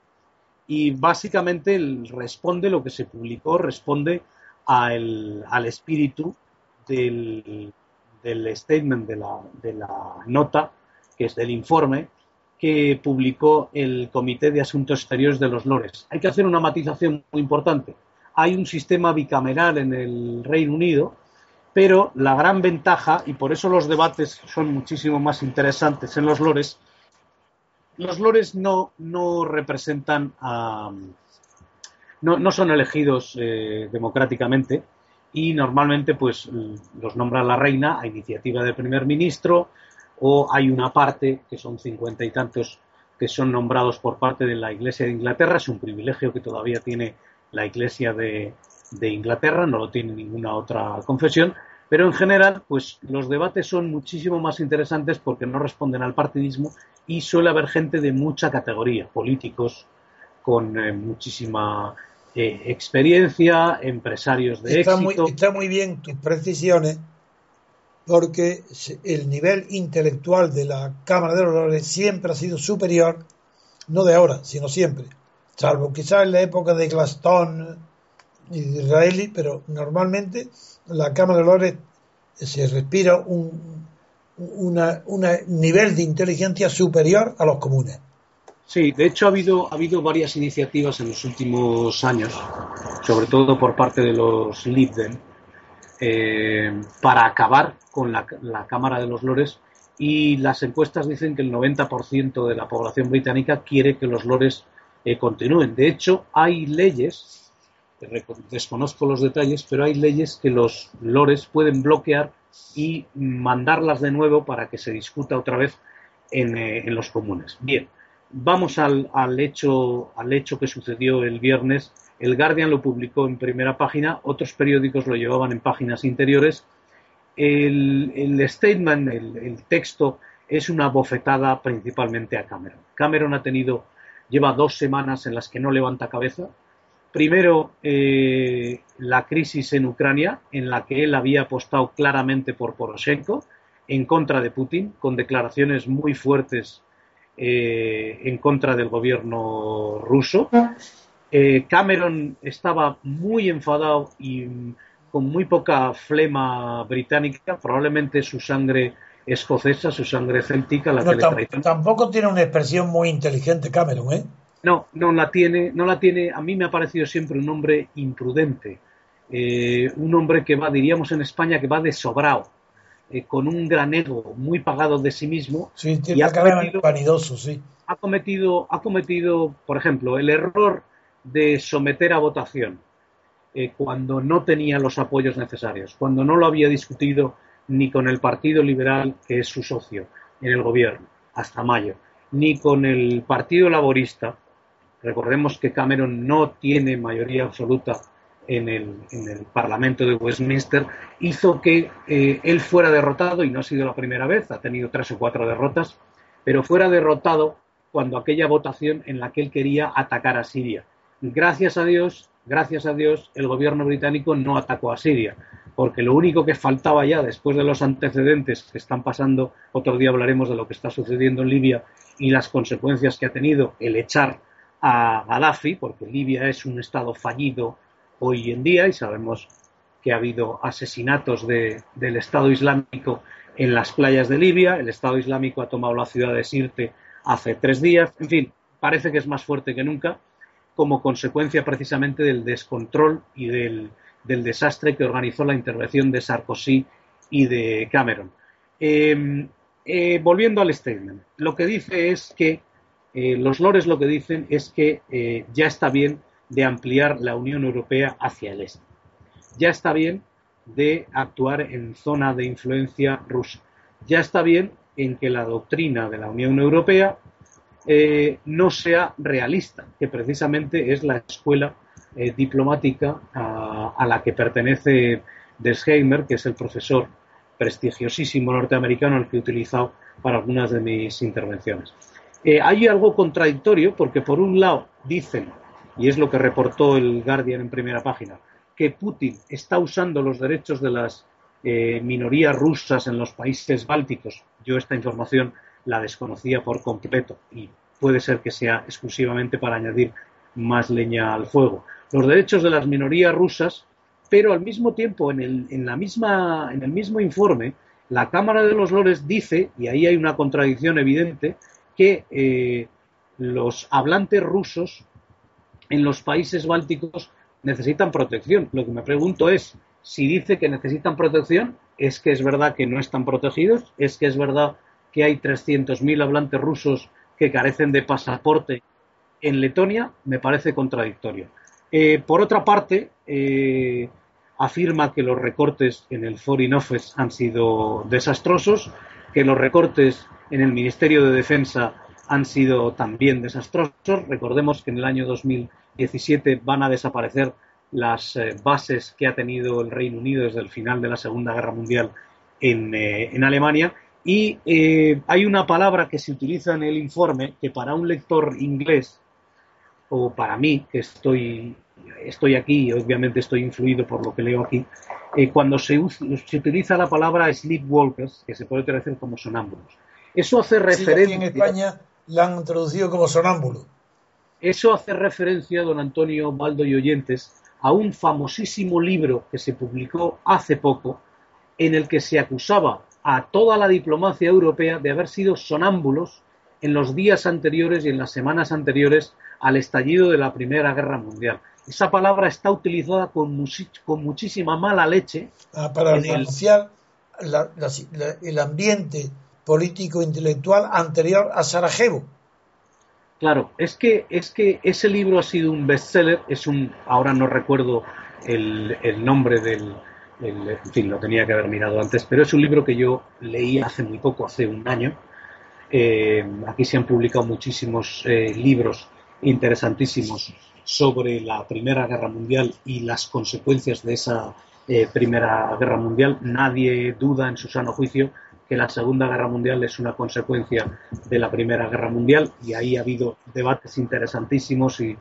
y básicamente responde lo que se publicó, responde al espíritu del, del statement de la, de la nota, que es del informe, que publicó el Comité de Asuntos Exteriores de los Lores. Hay que hacer una matización muy importante. Hay un sistema bicameral en el Reino Unido, pero la gran ventaja, y por eso los debates son muchísimo más interesantes en los Lores, los Lores no, no representan no, no, son elegidos eh, democráticamente, y normalmente pues los nombra la reina a iniciativa del primer ministro o hay una parte, que son cincuenta y tantos, que son nombrados por parte de la Iglesia de Inglaterra. Es un privilegio que todavía tiene la Iglesia de, Inglaterra, no lo tiene ninguna otra confesión. Pero en general, pues los debates son muchísimo más interesantes porque no responden al partidismo y suele haber gente de mucha categoría, políticos con eh, muchísima eh, experiencia, empresarios de está éxito. Muy, está muy bien tus precisiones porque el nivel intelectual de la Cámara de los siempre ha sido superior, no de ahora, sino siempre, salvo quizás en la época de Glaston y de Israeli, pero normalmente la Cámara de los se respira un nivel de inteligencia superior a los comunes. Sí, de hecho ha habido, ha habido varias iniciativas en los últimos años, sobre todo por parte de los Libden, eh, para acabar con la, Cámara de los Lores y las encuestas dicen que el 90% de la población británica quiere que los lores eh, continúen. De hecho, hay leyes, desconozco los detalles, pero hay leyes que los lores pueden bloquear y mandarlas de nuevo para que se discuta otra vez en, eh, en los comunes. Bien, Vamos al, hecho, al hecho que sucedió el viernes. El Guardian lo publicó en primera página, otros periódicos lo llevaban en páginas interiores. El, statement, el, el texto, es una bofetada principalmente a Cameron. Cameron ha tenido, lleva dos semanas en las que no levanta cabeza. Primero, eh, la crisis en Ucrania, en la que él había apostado claramente por Poroshenko, en contra de Putin, con declaraciones muy fuertes eh, en contra del gobierno ruso. Eh, Cameron estaba muy enfadado y con muy poca flema británica, probablemente su sangre escocesa, su sangre céltica, la No, que le tampoco tiene una expresión muy inteligente Cameron, ¿eh? No, no la tiene, no la tiene. A mí me ha parecido siempre un hombre imprudente, eh, un hombre que va, diríamos en España, que va de sobrao, eh, con un gran ego, muy pagado de sí mismo. Sí, Y tiene ha cometido- vanidoso, sí. Ha cometido, ha cometido, por ejemplo, el error de someter a votación eh, cuando no tenía los apoyos necesarios, cuando no lo había discutido ni con el Partido Liberal, que es su socio en el gobierno, hasta mayo, ni con el Partido Laborista. Recordemos que Cameron no tiene mayoría absoluta en el, en el Parlamento de Westminster, hizo que eh, él fuera derrotado, y no ha sido la primera vez, ha tenido tres o cuatro derrotas, pero fuera derrotado cuando aquella votación en la que él quería atacar a Siria. Gracias a Dios, gracias a Dios, el gobierno británico no atacó a Siria, porque lo único que faltaba ya después de los antecedentes que están pasando, otro día hablaremos de lo que está sucediendo en Libia y las consecuencias que ha tenido el echar a Gaddafi, porque Libia es un estado fallido hoy en día y sabemos que ha habido asesinatos de- del Estado Islámico en las playas de Libia, el Estado Islámico ha tomado la ciudad de Sirte hace tres días, en fin, parece que es más fuerte que nunca como consecuencia precisamente del descontrol y del, desastre que organizó la intervención de Sarkozy y de Cameron. Eh, eh, volviendo al statement, lo que dice es que eh, los lores lo que dicen es que eh, ya está bien de ampliar la Unión Europea hacia el este. Ya está bien de actuar en zona de influencia rusa. Ya está bien en que la doctrina de la Unión Europea eh, no sea realista, que precisamente es la escuela eh, diplomática a, la que pertenece Desheimer, que es el profesor prestigiosísimo norteamericano al que he utilizado para algunas de mis intervenciones. Eh, hay algo contradictorio porque por un lado dicen, y es lo que reportó el Guardian en primera página, que Putin está usando los derechos de las eh, minorías rusas en los países bálticos. Yo esta información la desconocía por completo y puede ser que sea exclusivamente para añadir más leña al fuego. Los derechos de las minorías rusas, pero al mismo tiempo en el, en la misma, en el mismo informe, la Cámara de los Lores dice, y ahí hay una contradicción evidente, que eh, los hablantes rusos en los países bálticos necesitan protección. Lo que me pregunto es, si dice que necesitan protección, ¿es que es verdad que no están protegidos? ¿Es que es verdad que hay 300.000 hablantes rusos que carecen de pasaporte en Letonia? Me parece contradictorio. Eh, por otra parte, eh, afirma que los recortes en el Foreign Office han sido desastrosos, que los recortes en el Ministerio de Defensa han sido también desastrosos. Recordemos que en el año 2017 van a desaparecer las eh, bases que ha tenido el Reino Unido desde el final de la Segunda Guerra Mundial en, eh, en Alemania. Y eh, hay una palabra que se utiliza en el informe que para un lector inglés, o para mí, que estoy, estoy aquí y obviamente estoy influido por lo que leo aquí, eh, cuando se, se utiliza la palabra sleepwalkers, que se puede traducir como sonámbulos. Eso hace Sí, aquí referencia. en España la han traducido como sonámbulo. Eso hace referencia, don Antonio Baldo y oyentes, a un famosísimo libro que se publicó hace poco, en el que se acusaba a toda la diplomacia europea de haber sido sonámbulos en los días anteriores y en las semanas anteriores al estallido de la Primera Guerra Mundial. Esa palabra está utilizada con, muchísima mala leche Ah, para el- denunciar la- la- la- el ambiente político intelectual anterior a Sarajevo. Claro, es que, es que ese libro ha sido un bestseller, es un, ahora no recuerdo el, el nombre del, el- en fin, lo tenía que haber mirado antes, pero es un libro que yo leí hace muy poco, hace un año. Eh, aquí se han publicado muchísimos eh, libros interesantísimos sobre la Primera Guerra Mundial y las consecuencias de esa eh, Primera Guerra Mundial. Nadie duda en su sano juicio que la Segunda Guerra Mundial es una consecuencia de la Primera Guerra Mundial y ahí ha habido debates interesantísimos y,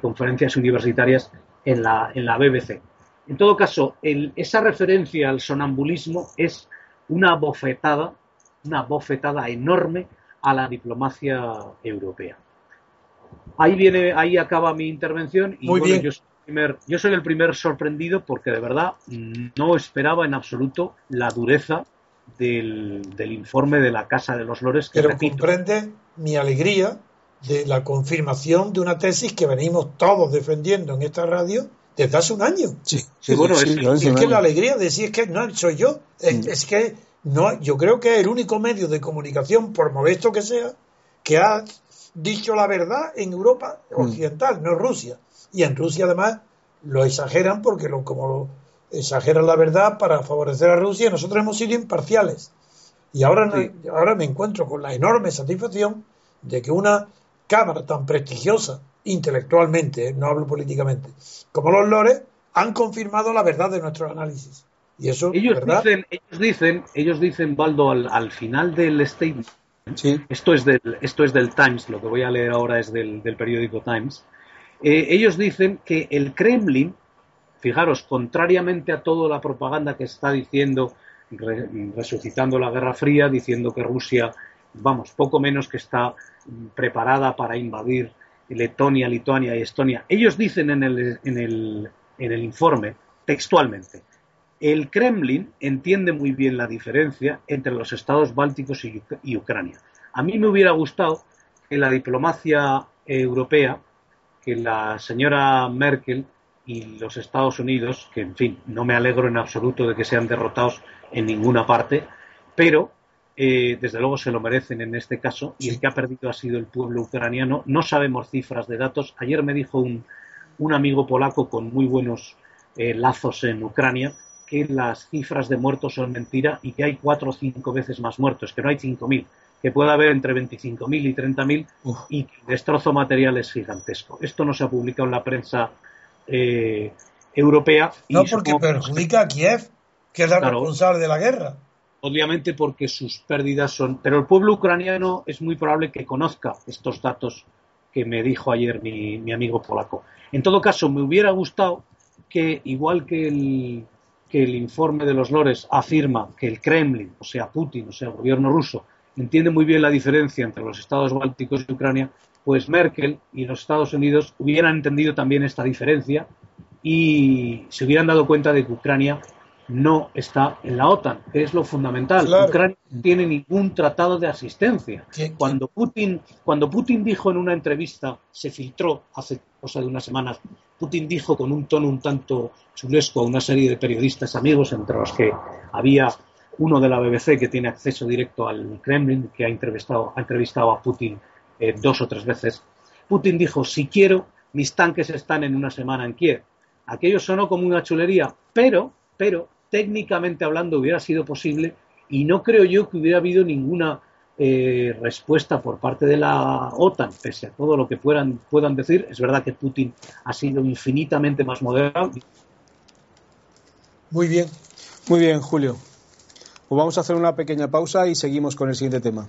conferencias universitarias en la, en la BBC. En todo caso, esa referencia al sonambulismo es una bofetada, una bofetada enorme a la diplomacia europea. Ahí viene, ahí acaba mi intervención y Muy Yo, soy el primer, sorprendido porque de verdad no esperaba en absoluto la dureza del, informe de la Casa de los Lores. Que Pero comprende mi alegría de la confirmación de una tesis que venimos todos defendiendo en esta radio desde hace un año. Sí, bueno, es, que la alegría de decir es que no soy yo, es, mm. es, que no, yo creo que es el único medio de comunicación, por modesto que sea, que ha dicho la verdad en Europa mm. occidental, no Rusia. Y en Rusia además lo exageran porque lo, como lo exageran la verdad para favorecer a Rusia, nosotros hemos sido imparciales. Y ahora, ahora me encuentro con la enorme satisfacción de que una cámara tan prestigiosa intelectualmente, eh, no hablo políticamente, como los lores, han confirmado la verdad de nuestros análisis. Y eso, ellos dicen, ellos dicen, ellos dicen, Baldo, al, final del statement, esto es del, esto es del Times, lo que voy a leer ahora es del, periódico Times. Eh, ellos dicen que el Kremlin, fijaros, contrariamente a toda la propaganda que está diciendo, resucitando la Guerra Fría, diciendo que Rusia, vamos, poco menos que está preparada para invadir Letonia, Lituania y Estonia. Ellos dicen en el, informe, textualmente, el Kremlin entiende muy bien la diferencia entre los estados bálticos y, Ucrania. A mí me hubiera gustado que la diplomacia europea, que la señora Merkel y los Estados Unidos, que en fin, no me alegro en absoluto de que sean derrotados en ninguna parte, pero eh, desde luego se lo merecen en este caso y el que ha perdido ha sido el pueblo ucraniano. No sabemos cifras de datos. Ayer me dijo un, amigo polaco con muy buenos eh, lazos en Ucrania que las cifras de muertos son mentira y que hay cuatro o cinco veces más muertos, que no hay cinco mil, que puede haber entre 25.000 y 30.000 y que el destrozo material es gigantesco. Esto no se ha publicado en la prensa eh, europea. no, porque perjudica a Kiev, que es la responsable de la guerra. Obviamente porque sus pérdidas son... Pero el pueblo ucraniano es muy probable que conozca estos datos que me dijo ayer mi, mi amigo polaco. En todo caso, me hubiera gustado que, igual que el, que el informe de los Lores afirma que el Kremlin, o sea Putin, o sea el gobierno ruso, entiende muy bien la diferencia entre los estados bálticos y Ucrania, pues Merkel y los Estados Unidos hubieran entendido también esta diferencia y se hubieran dado cuenta de que Ucrania no está en la OTAN, que es lo fundamental. Ucrania no tiene ningún tratado de asistencia. Cuando Putin, cuando Putin dijo en una entrevista, se filtró hace cosa de unas semanas, Putin dijo con un tono un tanto chulesco a una serie de periodistas amigos, entre los que había uno de la BBC que tiene acceso directo al Kremlin, que ha entrevistado, ha entrevistado a Putin eh, dos o tres veces. Putin dijo, si quiero, mis tanques están en una semana en Kiev. Aquello sonó como una chulería, pero, pero, técnicamente hablando hubiera sido posible y no creo yo que hubiera habido ninguna eh, respuesta por parte de la OTAN, pese a todo lo que puedan, puedan decir. Es verdad que Putin ha sido infinitamente más moderado. Muy bien. Muy bien, Julio. Pues vamos a hacer una pequeña pausa y seguimos con el siguiente tema.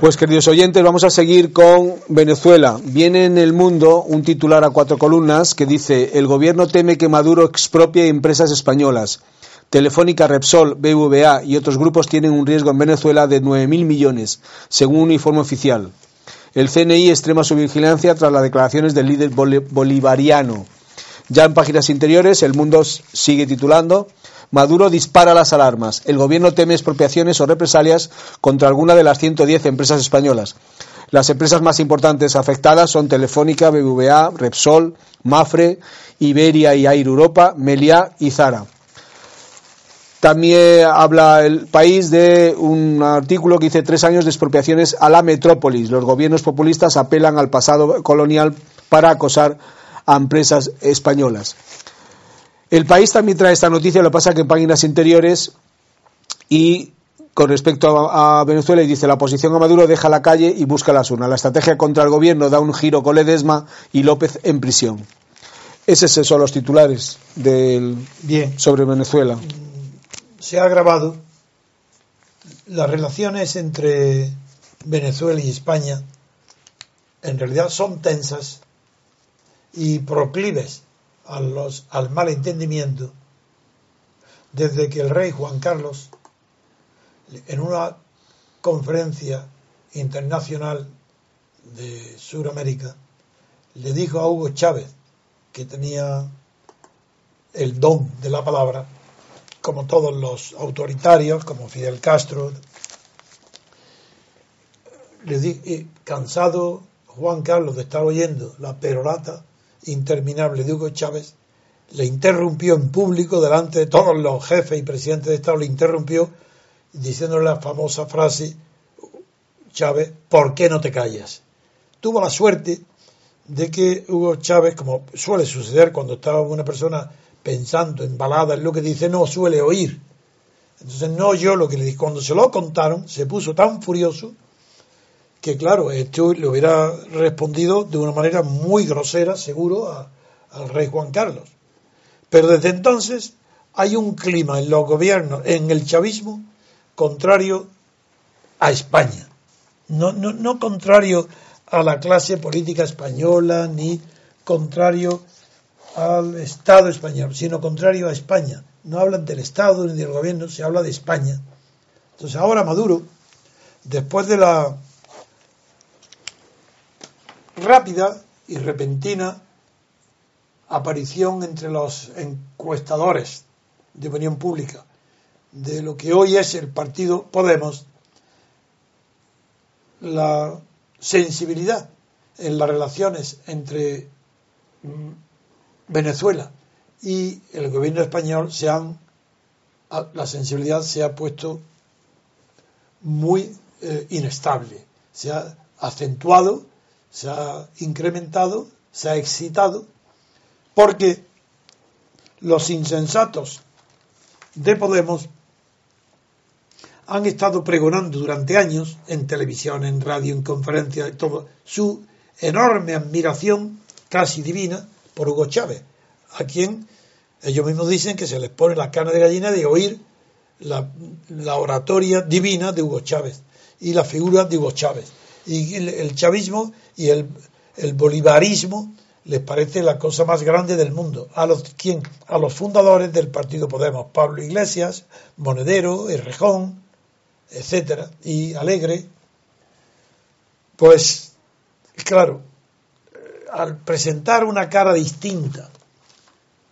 Pues queridos oyentes, vamos a seguir con Venezuela. Viene en el mundo un titular a cuatro columnas que dice el gobierno teme que Maduro expropie empresas españolas. Telefónica, Repsol, BVA y otros grupos tienen un riesgo en Venezuela de 9.000 millones, según un informe oficial. El CNI extrema su vigilancia tras las declaraciones del líder bolivariano. Ya en páginas interiores, el mundo sigue titulando Maduro dispara las alarmas. El gobierno teme expropiaciones o represalias contra alguna de las 110 empresas españolas. Las empresas más importantes afectadas son Telefónica, BBVA, Repsol, Mafre, Iberia y Air Europa, Meliá y Zara. También habla el país de un artículo que dice tres años de expropiaciones a la metrópolis. Los gobiernos populistas apelan al pasado colonial para acosar a empresas españolas. El país también trae esta noticia, lo pasa que en páginas interiores y con respecto a, Venezuela y dice la oposición a Maduro deja la calle y busca las urnas. La estrategia contra el gobierno da un giro con Ledesma y López en prisión. Esos son los titulares del, Bien. sobre Venezuela. Se ha agravado las relaciones entre Venezuela y España en realidad son tensas y proclives a los, al malentendimiento desde que el rey Juan Carlos, en una conferencia internacional de Sudamérica, le dijo a Hugo Chávez, que tenía el don de la palabra, como todos los autoritarios, como Fidel Castro, le di, cansado Juan Carlos de estar oyendo la perorata interminable de Hugo Chávez, le interrumpió en público delante de todos los jefes y presidentes de Estado, le interrumpió diciéndole la famosa frase, Chávez, ¿por qué no te callas? Tuvo la suerte de que Hugo Chávez, como suele suceder cuando estaba una persona pensando en baladas, lo que dice, no suele oír. Entonces no oyó lo que le dije. Cuando se lo contaron, se puso tan furioso que claro, esto le hubiera respondido de una manera muy grosera, seguro, al rey Juan Carlos. Pero desde entonces hay un clima en los gobiernos, en el chavismo, contrario a España. No, no, no contrario a la clase política española, ni contrario al Estado español, sino contrario a España. No hablan del Estado ni del gobierno, se habla de España. Entonces ahora Maduro, después de la rápida y repentina aparición entre los encuestadores de opinión pública de lo que hoy es el partido Podemos, la sensibilidad en las relaciones entre mm, Venezuela y el gobierno español se han la sensibilidad se ha puesto muy eh, inestable, se ha acentuado se ha incrementado, se ha excitado, porque los insensatos de Podemos han estado pregonando durante años en televisión, en radio, en conferencias, todo, su enorme admiración casi divina por Hugo Chávez, a quien ellos mismos dicen que se les pone la carne de gallina de oír la, la oratoria divina de Hugo Chávez y la figura de Hugo Chávez y el, chavismo y el, bolivarismo les parece la cosa más grande del mundo. A los, ¿quién? A los fundadores del Partido Podemos, Pablo Iglesias, Monedero, Errejón, etcétera, y Alegre. Pues, claro, al presentar una cara distinta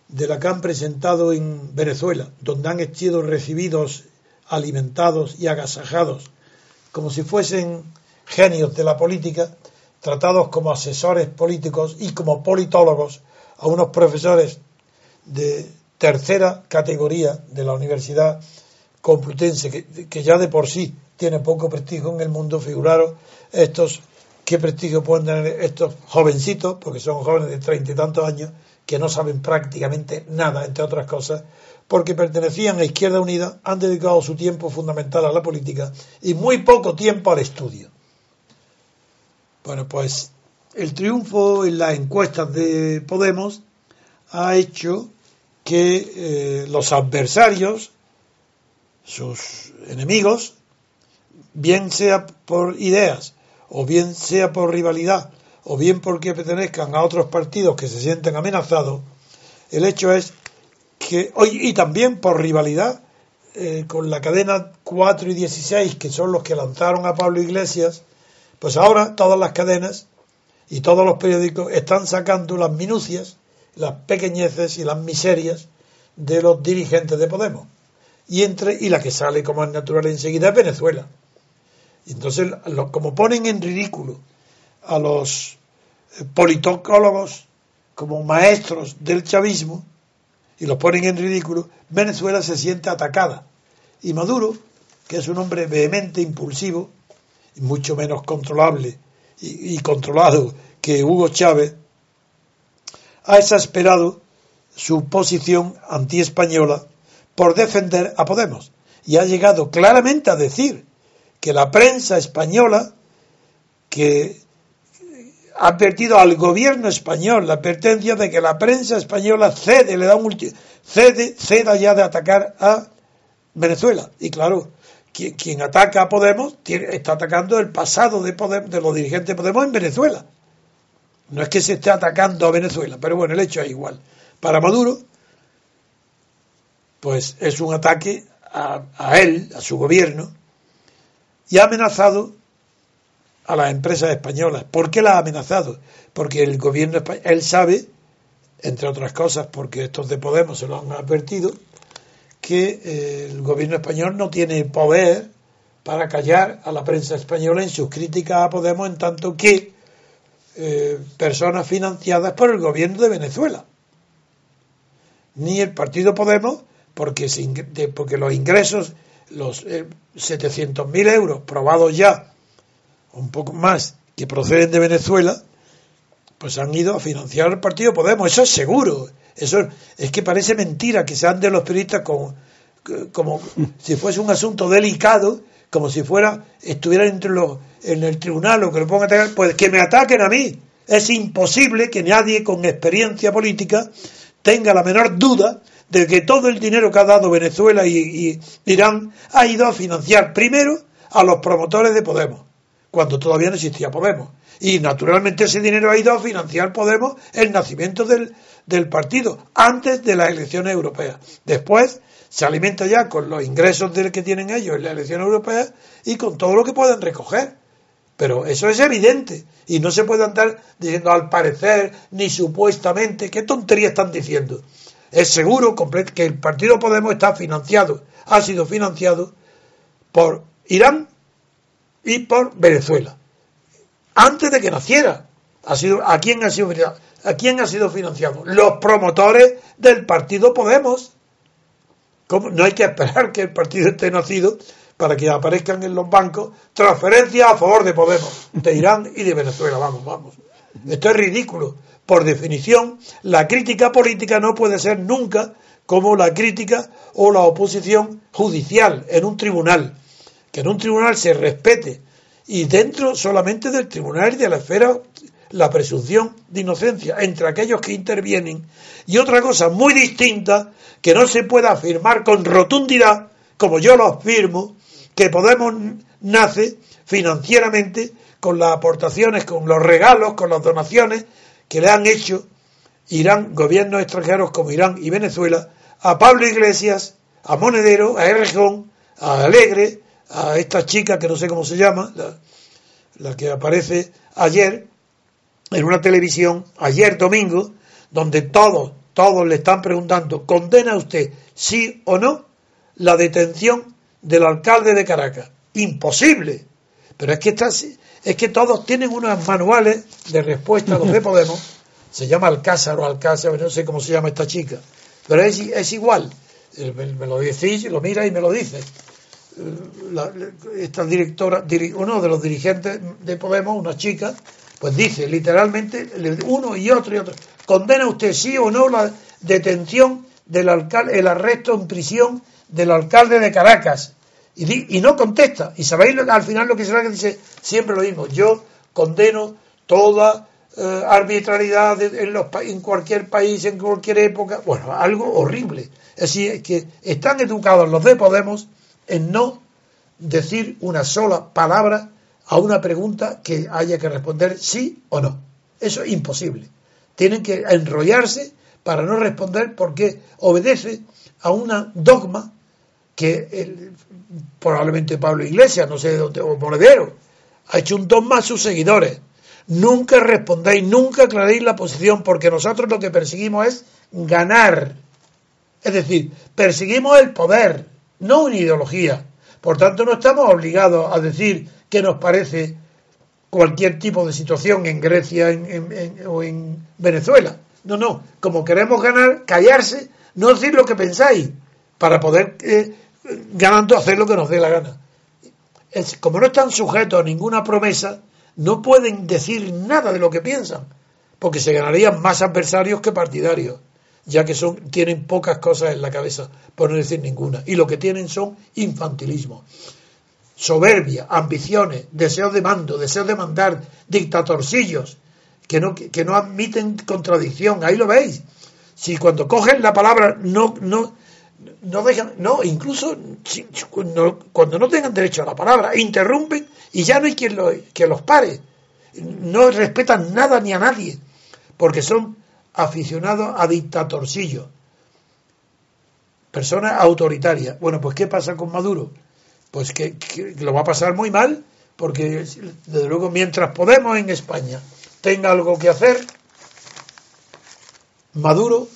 de la que han presentado en Venezuela, donde han sido recibidos, alimentados y agasajados como si fuesen genios de la política, tratados como asesores políticos y como politólogos a unos profesores de tercera categoría de la Universidad Complutense, que, ya de por sí tiene poco prestigio en el mundo, figuraros estos, qué prestigio pueden tener estos jovencitos, porque son jóvenes de treinta y tantos años, que no saben prácticamente nada, entre otras cosas, porque pertenecían a Izquierda Unida, han dedicado su tiempo fundamental a la política y muy poco tiempo al estudio. Bueno, pues el triunfo en las encuestas de Podemos ha hecho que eh, los adversarios, sus enemigos, bien sea por ideas, o bien sea por rivalidad, o bien porque pertenezcan a otros partidos que se sienten amenazados, el hecho es que hoy, y también por rivalidad eh, con la cadena 4 y 16, que son los que lanzaron a Pablo Iglesias Pues ahora todas las cadenas y todos los periódicos están sacando las minucias, las pequeñeces y las miserias de los dirigentes de Podemos. Y, entre, y la que sale como es natural enseguida es Venezuela. Y entonces, como ponen en ridículo a los eh, politólogos como maestros del chavismo, y los ponen en ridículo, Venezuela se siente atacada. Y Maduro, que es un hombre vehemente, impulsivo, mucho menos controlable y, controlado que Hugo Chávez, ha exasperado su posición antiespañola por defender a Podemos y ha llegado claramente a decir que la prensa española que ha advertido al gobierno español la advertencia de que la prensa española cede, le da un cede, ceda ya de atacar a Venezuela. Y claro, quien, ataca a Podemos está atacando el pasado de, de los dirigentes de Podemos en Venezuela. No es que se esté atacando a Venezuela, pero bueno, el hecho es igual. Para Maduro, pues es un ataque a, a él, a su gobierno, y ha amenazado a las empresas españolas. ¿Por qué las ha amenazado? Porque el gobierno español, él sabe, entre otras cosas, porque estos de Podemos se lo han advertido, que eh, el gobierno español no tiene poder para callar a la prensa española en sus críticas a Podemos, en tanto que eh, personas financiadas por el gobierno de Venezuela. Ni el partido Podemos, porque, porque los ingresos, los 700.000 eh, euros probados ya, un poco más, que proceden de Venezuela, pues han ido a financiar el partido Podemos. Eso es seguro. Eso es que parece mentira que sean de los periodistas como, como si fuese un asunto delicado, como si fuera estuviera entre los, en el tribunal o que lo pongan a atacar, pues que me ataquen a mí. Es imposible que nadie con experiencia política tenga la menor duda de que todo el dinero que ha dado Venezuela y, y Irán ha ido a financiar primero a los promotores de Podemos, cuando todavía no existía Podemos. Y naturalmente ese dinero ha ido a financiar Podemos el nacimiento del, partido antes de las elecciones europeas. Después se alimenta ya con los ingresos del que tienen ellos en las elecciones europeas y con todo lo que pueden recoger. Pero eso es evidente y no se puede andar diciendo al parecer ni supuestamente. ¿Qué tontería están diciendo? Es seguro que el partido Podemos está financiado, ha sido financiado por Irán y por Venezuela. Antes de que naciera. Ha sido, ¿A quién ha sido ¿A quién ha sido financiado? Los promotores del partido Podemos. No hay que esperar que el partido esté nacido para que aparezcan en los bancos transferencias a favor de Podemos, de Irán y de Venezuela. Vamos, vamos. Esto es ridículo. Por definición, la crítica política no puede ser nunca como la crítica o la oposición judicial en un tribunal. Que en un tribunal se respete y dentro solamente del tribunal y de la esfera la presunción de inocencia entre aquellos que intervienen. Y otra cosa muy distinta que no se puede afirmar con rotundidad, como yo lo afirmo, que Podemos nace financieramente con las aportaciones, con los regalos, con las donaciones que le han hecho Irán, gobiernos extranjeros como Irán y Venezuela, a Pablo Iglesias, a Monedero, a Errejón, a Alegre, a esta chica que no sé cómo se llama, la que aparece ayer, en una televisión ayer domingo, donde todos, todos le están preguntando, ¿condena usted sí o no la detención del alcalde de Caracas? Imposible. Pero es que, está, es que todos tienen unos manuales de respuesta a los de Podemos. Se llama Alcázar o Alcázar, no sé cómo se llama esta chica. Pero es, es igual. Me lo decís, lo mira y me lo dice. esta directora, uno de los dirigentes de Podemos, una chica, pues dice literalmente uno y otro y otro. ¿Condena usted sí o no la detención del alcalde, el arresto en prisión del alcalde de Caracas? Y, no contesta. Y sabéis al final lo que será que dice siempre lo mismo. Yo condeno toda eh, arbitrariedad en, los, en cualquier país, en cualquier época. Bueno, algo horrible. Es decir, que están educados los de Podemos en no decir una sola palabra a una pregunta que haya que responder sí o no. Eso es imposible. Tienen que enrollarse para no responder porque obedece a un dogma que probablemente Pablo Iglesias, no sé de dónde, o Monedero, Ha hecho un dogma a sus seguidores. Nunca respondéis, nunca aclaréis la posición, porque nosotros lo que perseguimos es ganar. Es decir, perseguimos el poder, no una ideología. Por tanto, no estamos obligados a decir que nos parece cualquier tipo de situación en Grecia o en Venezuela. No, no. Como queremos ganar, callarse, no decir lo que pensáis, para poder, eh, ganando, hacer lo que nos dé la gana. Es, como no están sujetos a ninguna promesa, no pueden decir nada de lo que piensan, porque se ganarían más adversarios que partidarios, ya que son, tienen pocas cosas en la cabeza, por no decir ninguna, y lo que tienen son infantilismo, soberbia, ambiciones, deseos de mando, deseos de mandar, dictatorcillos, que no, que no admiten contradicción, ahí lo veis. Si cuando cogen la palabra no, no, no dejan, no, incluso cuando no tengan derecho a la palabra, interrumpen y ya no hay quien, lo, que los pare. No respetan nada ni a nadie, porque son aficionados a dictatorcillos, personas autoritarias. Bueno, pues ¿qué pasa con Maduro? Pues que, lo va a pasar muy mal, porque desde luego mientras Podemos en España tenga algo que hacer, Maduro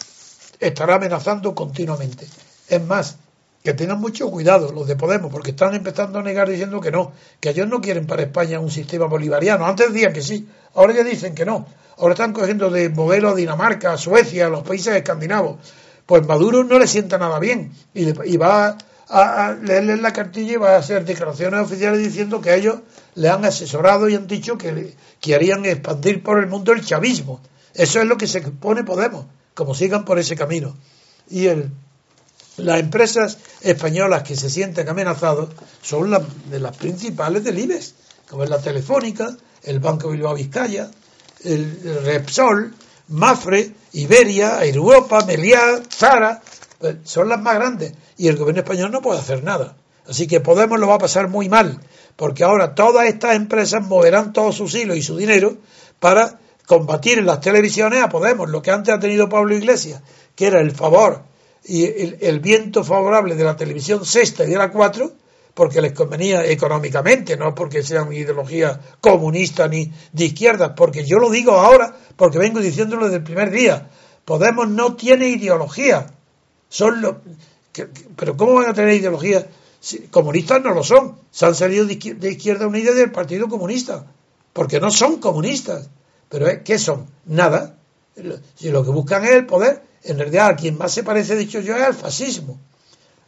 estará amenazando continuamente. Es más, que tengan mucho cuidado los de Podemos, porque están empezando a negar diciendo que no, que ellos no quieren para España un sistema bolivariano. Antes decían que sí, ahora ya dicen que no. Ahora están cogiendo de modelo a Dinamarca, a Suecia, a los países escandinavos. Pues Maduro no le sienta nada bien y, va a, a, leerle la cartilla y va a hacer declaraciones oficiales diciendo que ellos le han asesorado y han dicho que, harían expandir por el mundo el chavismo. Eso es lo que se pone Podemos, como sigan por ese camino. Y el las empresas españolas que se sienten amenazados son las de las principales del IBEX, como es la Telefónica, el Banco Bilbao Vizcaya, el, Repsol, Mafre, Iberia, Europa, Meliá, Zara, pues, son las más grandes y el gobierno español no puede hacer nada. Así que Podemos lo va a pasar muy mal, porque ahora todas estas empresas moverán todos sus hilos y su dinero para combatir en las televisiones a Podemos, lo que antes ha tenido Pablo Iglesias, que era el favor y el, viento favorable de la televisión sexta y de la cuatro, porque les convenía económicamente, no porque sean ideología comunista ni de izquierda, porque yo lo digo ahora, porque vengo diciéndolo desde el primer día. Podemos no tiene ideología. Son los, pero ¿cómo van a tener ideología? comunistas no lo son. Se han salido de izquierda, de izquierda unida del Partido Comunista, porque no son comunistas. Pero ¿qué son? Nada. Si lo que buscan es el poder, en realidad a quien más se parece, dicho yo, es al fascismo,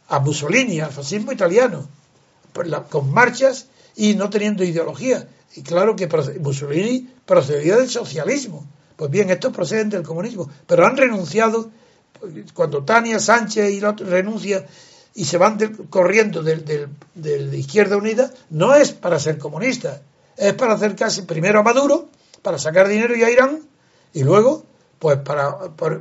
a Mussolini, al fascismo italiano, con marchas y no teniendo ideología. Y claro que Mussolini procedía del socialismo. Pues bien, estos proceden del comunismo, pero han renunciado, cuando Tania Sánchez y otros renuncian y se van corriendo de Izquierda Unida, no es para ser comunistas, es para acercarse primero a Maduro, para sacar dinero y a Irán, y luego pues para,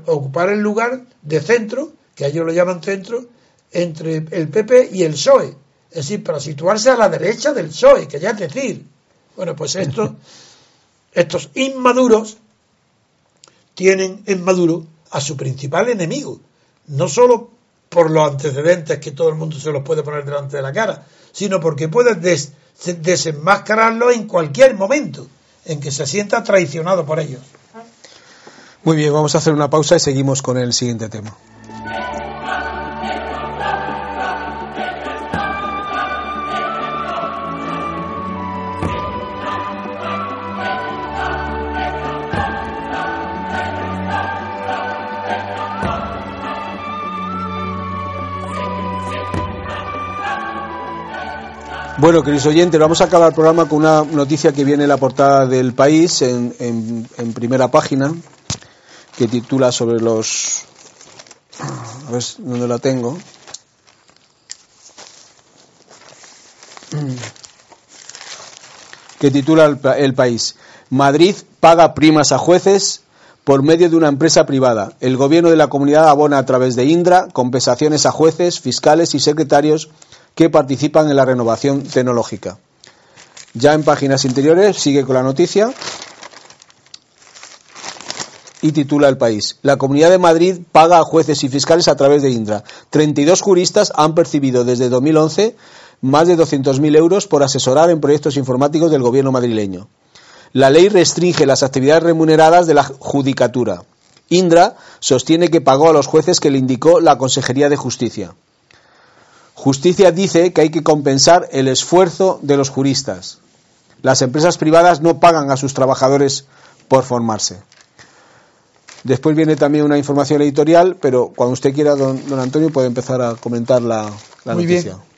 ocupar el lugar de centro, que ellos lo llaman centro, entre el PP y el PSOE. Es decir, para situarse a la derecha del PSOE, que ya es decir. Bueno, pues estos, estos inmaduros tienen en Maduro a su principal enemigo. No solo por los antecedentes que todo el mundo se los puede poner delante de la cara, sino porque puede desenmascararlo en cualquier momento en que se sienta traicionado por ellos. Muy bien, vamos a hacer una pausa y seguimos con el siguiente tema. Bueno, queridos oyentes, vamos a acabar el programa con una noticia que viene en la portada del país, en, primera página, que titula sobre los... A ver dónde la tengo. que titula el, país. Madrid paga primas a jueces por medio de una empresa privada. El gobierno de la comunidad abona a través de Indra compensaciones a jueces, fiscales y secretarios que participan en la renovación tecnológica. Ya en páginas interiores sigue con la noticia y titula El País. La Comunidad de Madrid paga a jueces y fiscales a través de Indra. 32 juristas han percibido desde 2011 más de 200.000 euros por asesorar en proyectos informáticos del gobierno madrileño. La ley restringe las actividades remuneradas de la judicatura. Indra sostiene que pagó a los jueces que le indicó la Consejería de Justicia. Justicia dice que hay que compensar el esfuerzo de los juristas. Las empresas privadas no pagan a sus trabajadores por formarse. Después viene también una información editorial, pero cuando usted quiera, don, Antonio, puede empezar a comentar la, Muy noticia. Bien.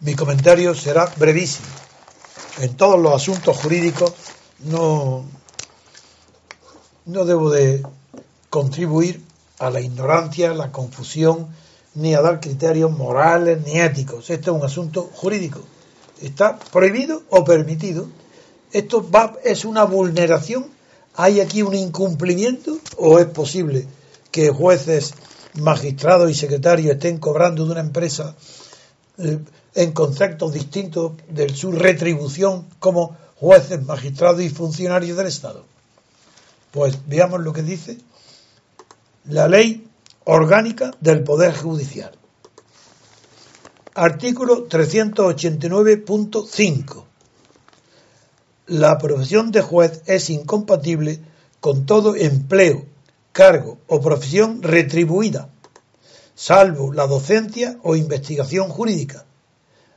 Mi comentario será brevísimo. En todos los asuntos jurídicos no, no debo de contribuir a la ignorancia, la confusión, ni a dar criterios morales ni éticos. Esto es un asunto jurídico. Está prohibido o permitido. Esto va, es una vulneración. ¿Hay aquí un incumplimiento o es posible que jueces, magistrados y secretarios estén cobrando de una empresa eh, en conceptos distintos de su retribución como jueces, magistrados y funcionarios del Estado? Pues veamos lo que dice la ley orgánica del Poder Judicial. Artículo 389.5. La profesión de juez es incompatible con todo empleo, cargo o profesión retribuida, salvo la docencia o investigación jurídica,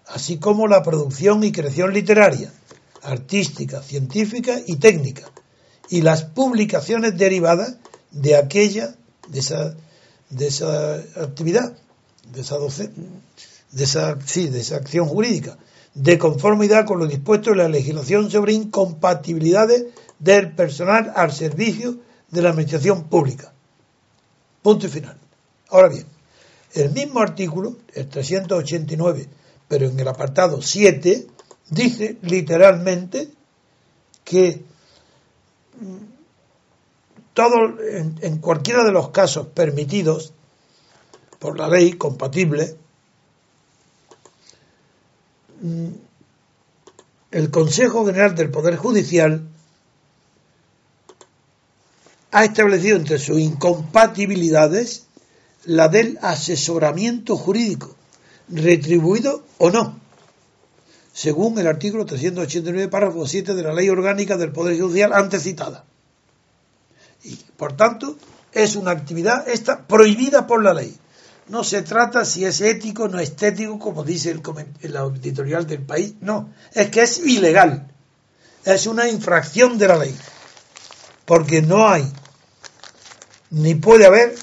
así como la producción y creación literaria, artística, científica y técnica, y las publicaciones derivadas de aquella, de esa de esa actividad, de esa, de esa, sí, de esa acción jurídica, de conformidad con lo dispuesto en la legislación sobre incompatibilidades del personal al servicio de la administración pública. Punto y final. Ahora bien, el mismo artículo, el 389, pero en el apartado 7, dice literalmente que todo, en, cualquiera de los casos permitidos por la ley, compatible, mm, el Consejo General del Poder Judicial ha establecido entre sus incompatibilidades la del asesoramiento jurídico, retribuido o no, según el artículo 389, párrafo 7 de la Ley Orgánica del Poder Judicial antes citada. Y, por tanto, es una actividad esta prohibida por la ley. No se trata si es ético o no estético, como dice el, el editorial del país. No, es que es ilegal. Es una infracción de la ley. Porque no hay, ni puede haber,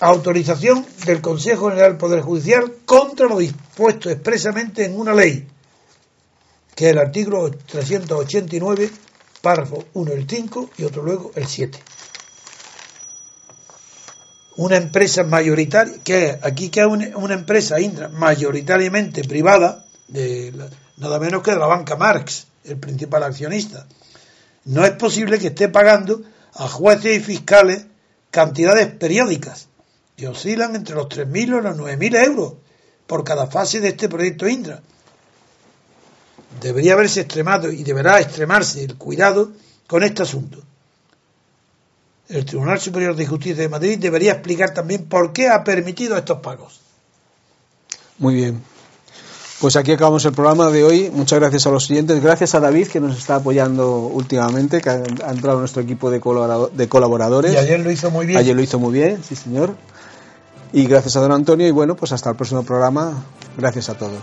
autorización del Consejo General del Poder Judicial contra lo dispuesto expresamente en una ley, que es el artículo 389 párrafo 1 el 5 y otro luego el 7. Una empresa mayoritaria, que aquí que una, empresa Indra mayoritariamente privada, de nada menos que de la banca Marx, el principal accionista. No es posible que esté pagando a jueces y fiscales cantidades periódicas que oscilan entre los 3.000 y los 9.000 euros por cada fase de este proyecto Indra debería haberse extremado y deberá extremarse el cuidado con este asunto. El Tribunal Superior de Justicia de Madrid debería explicar también por qué ha permitido estos pagos. Muy bien. Pues aquí acabamos el programa de hoy. Muchas gracias a los siguientes. Gracias a David, que nos está apoyando últimamente, que ha entrado en nuestro equipo de, colaboradores. Y ayer lo hizo muy bien. Ayer lo hizo muy bien, sí, señor. Y gracias a don Antonio. Y bueno, pues hasta el próximo programa. Gracias a todos.